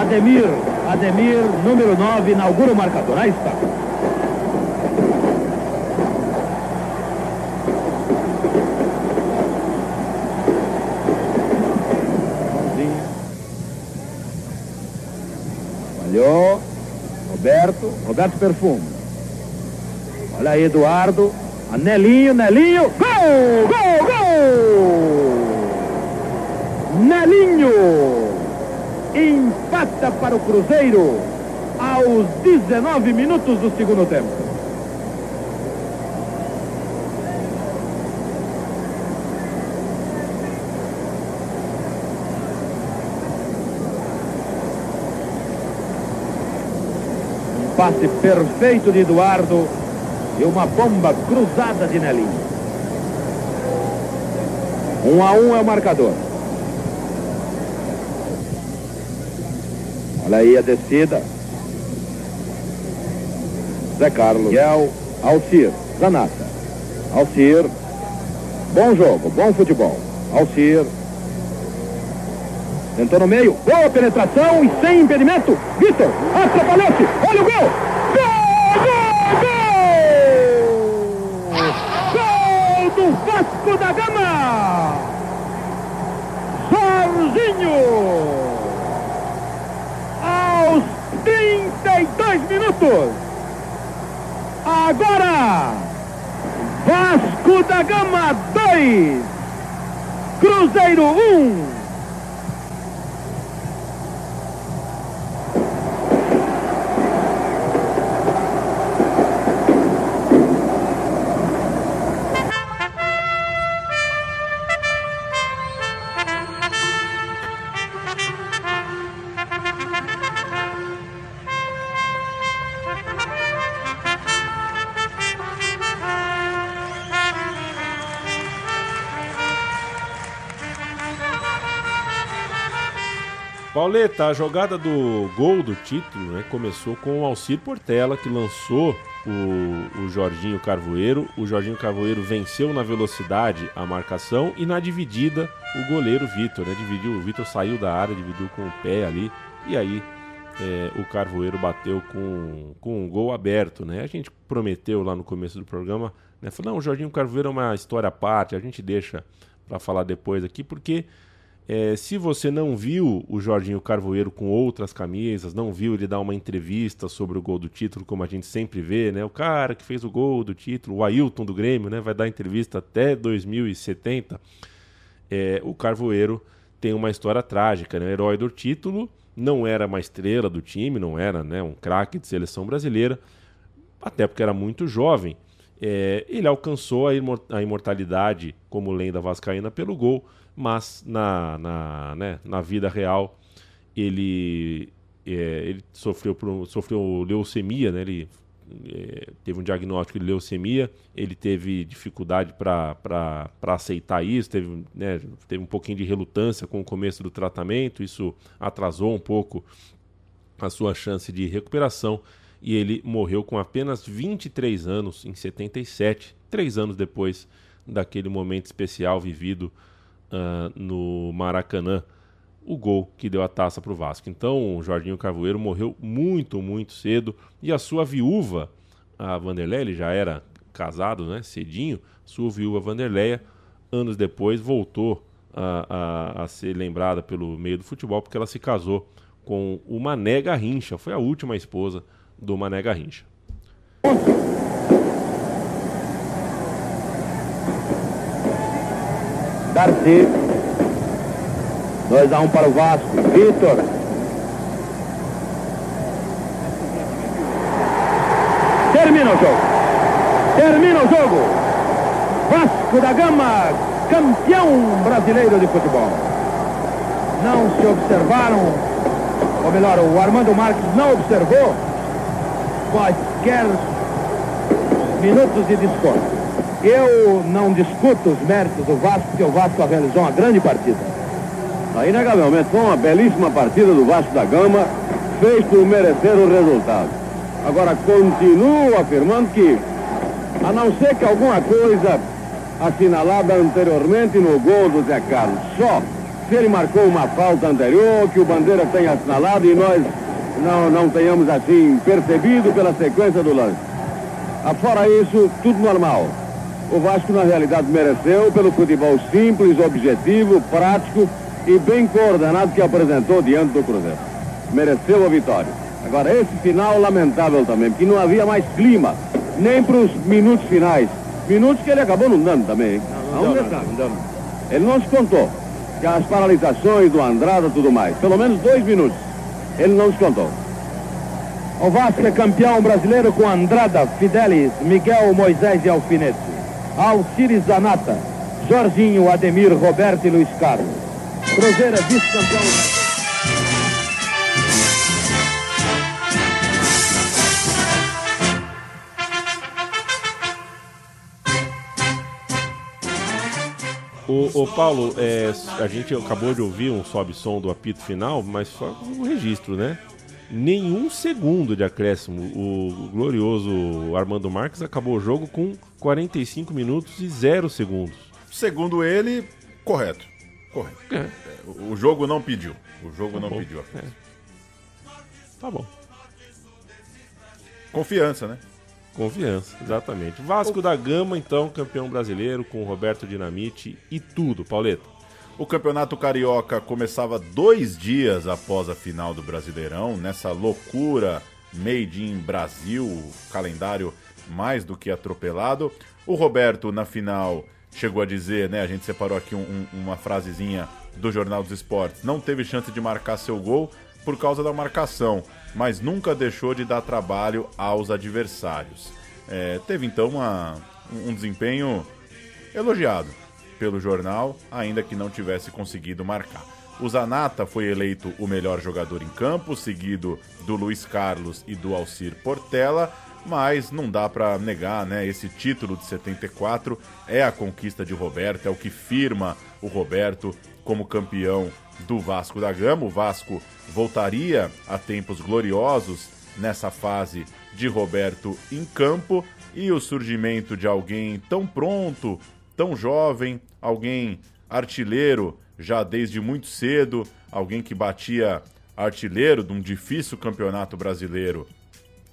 Ademir, Ademir, número 9, inaugura o marcador. Aí está. Roberto. Perfume. Olha aí, Eduardo. A Nelinho, Nelinho. Gol! Gol! Gol! Nelinho. Empata para o Cruzeiro aos 19 minutos do segundo tempo. Passe perfeito de Eduardo e uma bomba cruzada de Nelinho. Um a um é o marcador. Olha aí a descida. Zé Carlos. Miguel, Alcir, Zanata. Alcir. Bom jogo, bom futebol. Alcir. Tentou no meio. Boa penetração e sem impedimento. Vitor, atrapalhou-se. Olha o gol. Gol do Vasco da Gama! Jorginho! Aos 32 minutos! Agora! Vasco da Gama 2! Cruzeiro 1! Pauleta, a jogada do gol do título né, começou com o Alcir Portela, que lançou o, o Jorginho Carvoeiro. O Jorginho Carvoeiro venceu na velocidade a marcação e na dividida o goleiro Vitor. Né, dividiu, o Vitor saiu da área, dividiu com o pé ali e aí é, o Carvoeiro bateu com, com um gol aberto. Né? A gente prometeu lá no começo do programa, né, falou, não, o Jorginho Carvoeiro é uma história à parte, a gente deixa para falar depois aqui, porque é, se você não viu o Jorginho Carvoeiro com outras camisas, não viu ele dar uma entrevista sobre o gol do título, como a gente sempre vê, né? O cara que fez o gol do título, o Ailton do Grêmio, né? Vai dar entrevista até 2070. É, o Carvoeiro tem uma história trágica, né? Herói do título, não era uma estrela do time, não era né, um craque de seleção brasileira, até porque era muito jovem. É, ele alcançou a, imor a imortalidade como lenda vascaína pelo gol, mas na, na, né, na vida real ele, é, ele sofreu, por, sofreu leucemia, né? ele é, teve um diagnóstico de leucemia, ele teve dificuldade para aceitar isso, teve, né, teve um pouquinho de relutância com o começo do tratamento, isso atrasou um pouco a sua chance de recuperação e ele morreu com apenas 23 anos, em 77, três anos depois daquele momento especial vivido uh, no Maracanã, o gol que deu a taça para o Vasco. Então, o Jorginho Carvoeiro morreu muito, muito cedo e a sua viúva, a Vanderleia, ele já era casado, né, cedinho, sua viúva Vanderleia, anos depois voltou a, a, a ser lembrada pelo meio do futebol porque ela se casou com o Mané Garrincha, foi a última esposa do Mané Garrincha. Darcy. 2 a 1 um para o Vasco. Vitor. Termina o jogo. Termina o jogo. Vasco da Gama, campeão brasileiro de futebol. Não se observaram, ou melhor, o Armando Marques não observou quaisquer minutos de desconto. Eu não discuto os méritos do Vasco, porque o Vasco realizou uma grande partida. Inegavelmente, foi uma belíssima partida do Vasco da Gama, fez por merecer o resultado. Agora, continuo afirmando que, a não ser que alguma coisa assinalada anteriormente no gol do Zé Carlos, só se ele marcou uma falta anterior, que o Bandeira tenha assinalado e nós não, não tenhamos assim percebido pela sequência do lance. Afora isso, tudo normal. O Vasco, na realidade, mereceu pelo futebol simples, objetivo, prático e bem coordenado que apresentou diante do Cruzeiro. Mereceu a vitória. Agora, esse final lamentável também, porque não havia mais clima, nem para os minutos finais. Minutos que ele acabou não dando também. hein? Não, não deu, não deu. Ele não se contou. Que as paralisações do Andrada e tudo mais. Pelo menos dois minutos. Ele não se contou. O Vasco é campeão brasileiro com Andrada, Fidelis, Miguel Moisés e Alfinete. Alcides Zanata, Jorginho, Ademir, Roberto e Luiz Carlos. Cruzeiro é vice-campeão. O, Paulo, é, a gente acabou de ouvir um sobe-som do apito final, mas só um registro, né? Nenhum segundo de acréscimo. O glorioso Armando Marques acabou o jogo com 45 minutos e 0 segundos. Segundo ele, correto. Correto. É. É, O o jogo não pediu. O jogo Tá não bom. pediu. É. Tá bom. Confiança, né? Confiança, exatamente. Vasco da Gama, então, campeão brasileiro com Roberto Dinamite e tudo, Pauleta. O Campeonato Carioca começava dois dias após a final do Brasileirão, nessa loucura made in Brasil, calendário mais do que atropelado. O Roberto, na final, chegou a dizer, né? A gente separou aqui um- um- uma frasezinha do Jornal dos Esportes. Não teve chance de marcar seu gol por causa da marcação, mas nunca deixou de dar trabalho aos adversários. É, teve então uma- um desempenho elogiado pelo jornal, ainda que não tivesse conseguido marcar. O Zanata foi eleito o melhor jogador em campo, seguido do Luiz Carlos e do Alcir Portela, mas não dá pra negar, né? Esse título de 74 é a conquista de Roberto, é o que firma o Roberto como campeão do Vasco da Gama. O Vasco voltaria a tempos gloriosos nessa fase de Roberto em campo e o surgimento de alguém tão pronto, tão jovem, alguém artilheiro já desde muito cedo, alguém que batia artilheiro de um difícil campeonato brasileiro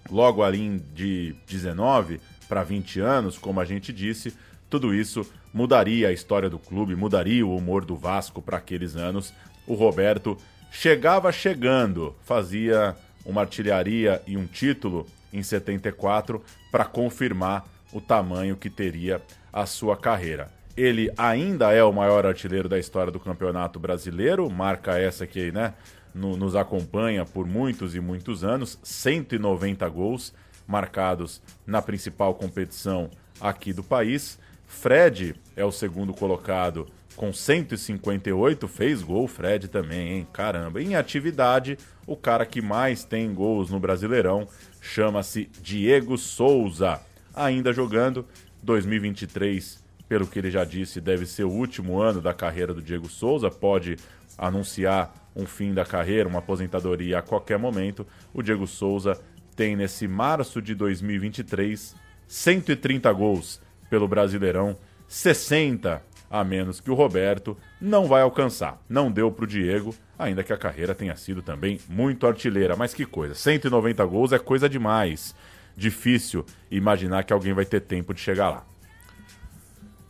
logo ali de 19 para 20 anos, como a gente disse, tudo isso mudaria a história do clube, mudaria o humor do Vasco para aqueles anos. O Roberto chegava chegando, fazia uma artilharia e um título em 74 para confirmar o tamanho que teria a sua carreira. Ele ainda é o maior artilheiro da história do Campeonato Brasileiro, marca essa que né, no- nos acompanha por muitos e muitos anos, 190 gols marcados na principal competição aqui do país. Fred é o segundo colocado com 158, fez gol Fred também, hein? Caramba. Em atividade, o cara que mais tem gols no Brasileirão chama-se Diego Souza. Ainda jogando, 2023, pelo que ele já disse, deve ser o último ano da carreira do Diego Souza, pode anunciar um fim da carreira, uma aposentadoria a qualquer momento. O Diego Souza tem nesse março de 2023 130 gols pelo Brasileirão, 60 a menos que o Roberto não vai alcançar. Não deu pro Diego, ainda que a carreira tenha sido também muito artilheira, mas que coisa, 190 gols é coisa demais. Difícil imaginar que alguém vai ter tempo de chegar lá.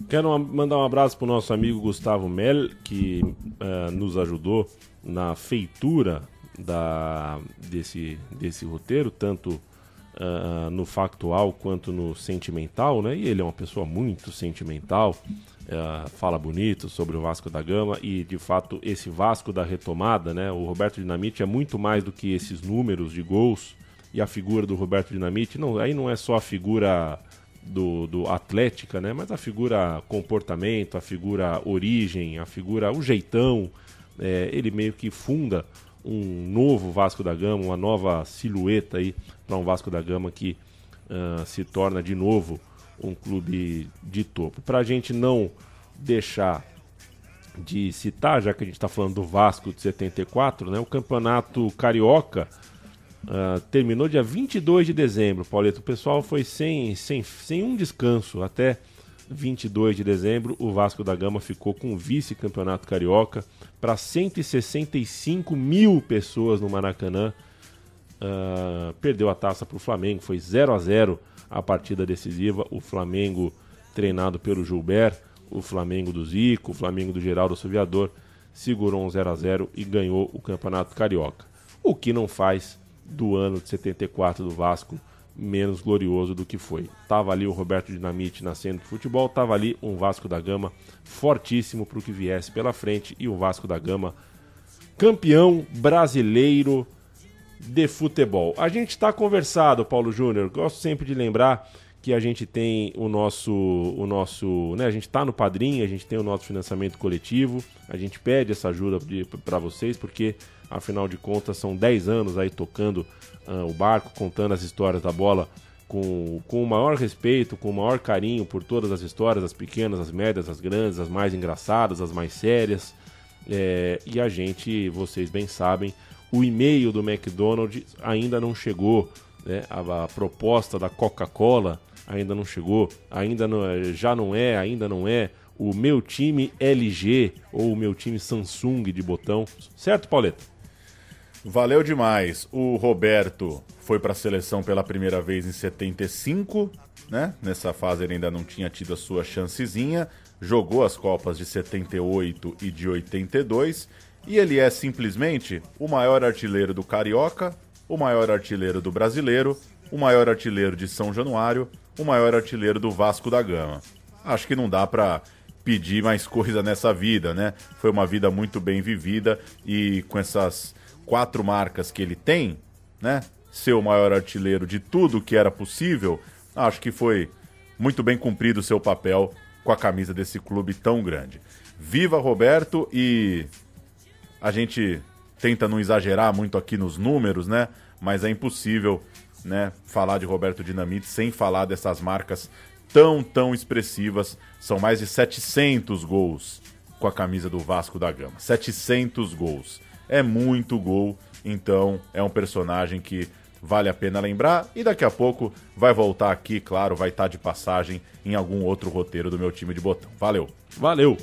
Quero mandar um abraço pro nosso amigo Gustavo Mel, que eh, nos ajudou na feitura da, desse, desse roteiro, tanto ah, no factual quanto no sentimental, né? E ele é uma pessoa muito sentimental, eh, fala bonito sobre o Vasco da Gama e, de fato, esse Vasco da retomada, né? O Roberto Dinamite é muito mais do que esses números de gols e a figura do Roberto Dinamite, não, aí não é só a figura do, do atlética, né? Mas a figura comportamento, a figura origem, a figura o jeitão, é, ele meio que funda um novo Vasco da Gama, uma nova silhueta aí para um Vasco da Gama que uh, se torna de novo um clube de topo. Para a gente não deixar de citar, já que a gente está falando do Vasco de 74, né, o campeonato carioca uh, terminou dia 22 de dezembro, Paulito. O pessoal foi sem, sem, sem um descanso até 22 de dezembro. O Vasco da Gama ficou com o vice-campeonato carioca para 165 mil pessoas no Maracanã. Uh, perdeu a taça para o Flamengo, foi 0 a 0 a partida decisiva. O Flamengo, treinado pelo Gilberto, o Flamengo do Zico, o Flamengo do Geraldo Suviador, segurou um 0 a 0 e ganhou o Campeonato Carioca. O que não faz do ano de 74 do Vasco menos glorioso do que foi. Tava ali o Roberto Dinamite nascendo de futebol, tava ali um Vasco da Gama fortíssimo para o que viesse pela frente e o Vasco da Gama campeão brasileiro de futebol. A gente está conversado, Paulo Júnior. Gosto sempre de lembrar que a gente tem o nosso, o nosso, né? A gente está no Padrinho, a gente tem o nosso financiamento coletivo. A gente pede essa ajuda para vocês porque afinal de contas são 10 anos aí tocando uh, o barco, contando as histórias da bola com, com o maior respeito, com o maior carinho por todas as histórias, as pequenas, as médias, as grandes, as mais engraçadas, as mais sérias. É, e a gente, vocês bem sabem, o e-mail do McDonald's ainda não chegou, né? a, a proposta da Coca-Cola ainda não chegou, ainda não, é, já não é, ainda não é o meu time LG ou o meu time Samsung de botão. Certo, Pauleta? Valeu demais. O Roberto foi para a seleção pela primeira vez em 75, né? Nessa fase ele ainda não tinha tido a sua chancezinha. Jogou as Copas de 78 e de 82 e ele é simplesmente o maior artilheiro do Carioca, o maior artilheiro do Brasileiro, o maior artilheiro de São Januário, o maior artilheiro do Vasco da Gama. Acho que não dá para pedir mais coisa nessa vida, né? Foi uma vida muito bem vivida e com essas quatro marcas que ele tem, né? Ser o maior artilheiro de tudo que era possível, acho que foi muito bem cumprido o seu papel com a camisa desse clube tão grande. Viva Roberto e a gente tenta não exagerar muito aqui nos números, né? Mas é impossível, né, falar de Roberto Dinamite sem falar dessas marcas tão, tão expressivas. São mais de 700 gols com a camisa do Vasco da Gama. 700 gols. É muito gol, então é um personagem que vale a pena lembrar e daqui a pouco vai voltar aqui, claro, vai estar de passagem em algum outro roteiro do meu time de botão. Valeu. Valeu.